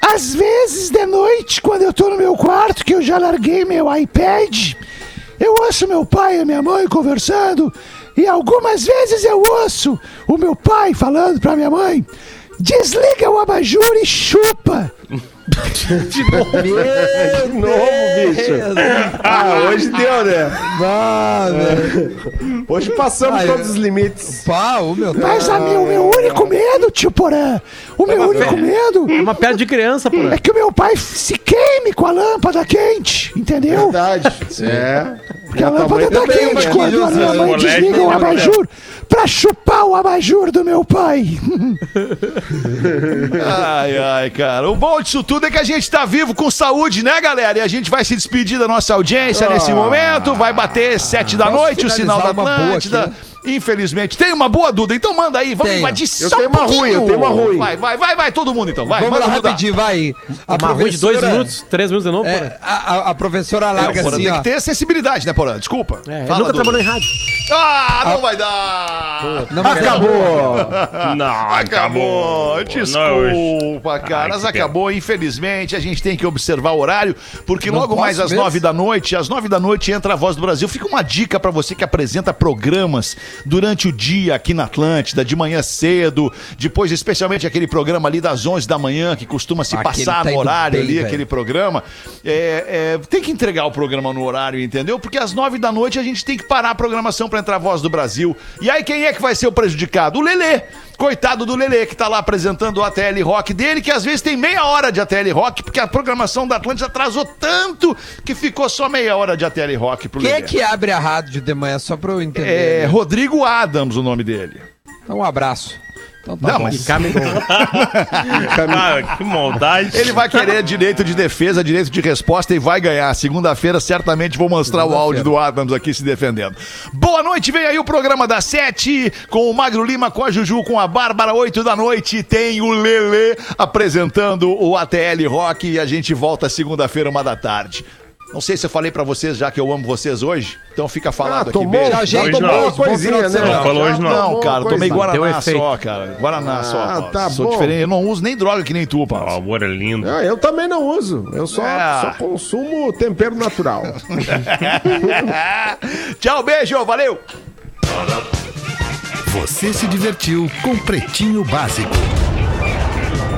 às vezes de noite, quando eu tô no meu quarto, que eu já larguei meu iPad, eu ouço meu pai e minha mãe conversando, e algumas vezes eu ouço o meu pai falando pra minha mãe: desliga o abajur e chupa! De novo, bicho. Ah, hoje deu, né? Hoje passamos Ah, todos os limites. Pá, o meu. Mas a meu, meu único medo, tio Porã, o meu único medo É uma piada de criança, pô. é que o meu pai se queime com a lâmpada quente, entendeu? Verdade. É. Porque a Tua lâmpada mãe tá quente né? quando a minha mãe desliga o é abajur pra chupar o abajur do meu pai. ai, ai, cara. O bom disso tudo é que a gente tá vivo com saúde, né, galera? E a gente vai se despedir da nossa audiência nesse momento. Vai bater sete da noite, o sinal da uma boa Atlântida. aqui, né? Infelizmente. Tem uma boa, Duda? Então manda aí. Vamos Tenho. invadir Eu só tenho um uma ruim, eu tenho uma ruim. Vai, vai, vai, vai, todo mundo então. Vai, Vamos manda lá Duda. rapidinho, vai. A Uma ruim de dois minutos, três minutos de novo, É, a, a- a professora É, larga assim, tem ó. que ter sensibilidade, né, Porã? Desculpa. É, Fala, nunca trabalhou em rádio. Ah, não vai dar. Não, mas Acabou. Não, Acabou. Desculpa, caras. acabou, infelizmente. A gente tem que observar o horário, porque logo mais às nove da noite, às nove da noite entra a Voz do Brasil. Fica uma dica pra você que apresenta programas durante o dia aqui na Atlântida, de manhã cedo, depois especialmente aquele programa ali das onze da manhã, que costuma se Aquele passar tá no horário bem, ali, velho. aquele programa. É, é, tem que entregar o programa no horário, entendeu? Porque às nove da noite a gente tem que parar a programação pra entrar a Voz do Brasil. E aí quem é que vai ser o prejudicado? O Lelê. Coitado do Lelê, que tá lá apresentando o ATL Rock dele, que às vezes tem meia hora de ATL Rock, porque a programação da Atlântida atrasou tanto que ficou só meia hora de ATL Rock pro Quem Lelê. é que abre a rádio de manhã, só pra eu entender? É né? Rodrigo Adams o nome dele. Então, um abraço. Então tá Não, bom. mas- Ah, que maldade. Ele vai querer direito de defesa, direito de resposta e vai ganhar. Segunda-feira, certamente, vou mostrar o áudio do Adams aqui se defendendo. Boa noite, vem aí o programa das sete, com o Magro Lima, com a Juju, com a Bárbara, oito da noite. Tem o Lelê apresentando o ATL Rock e a gente volta segunda-feira, uma da tarde. Não sei se eu falei pra vocês já que eu amo vocês hoje, então fica falado aqui. tomou- Beijo. já- já tomou não. uma coisinha, né? Não, falou hoje não. Não, cara, tomei Guaraná só, cara. Guaraná só. Ah, tá Sou bom. diferente. Eu não uso nem droga que nem tu, O Paulo. amor é lindo. Ah, eu também não uso. Eu só, É. só consumo tempero natural. Tchau, beijo, valeu! Você se divertiu com Pretinho Básico.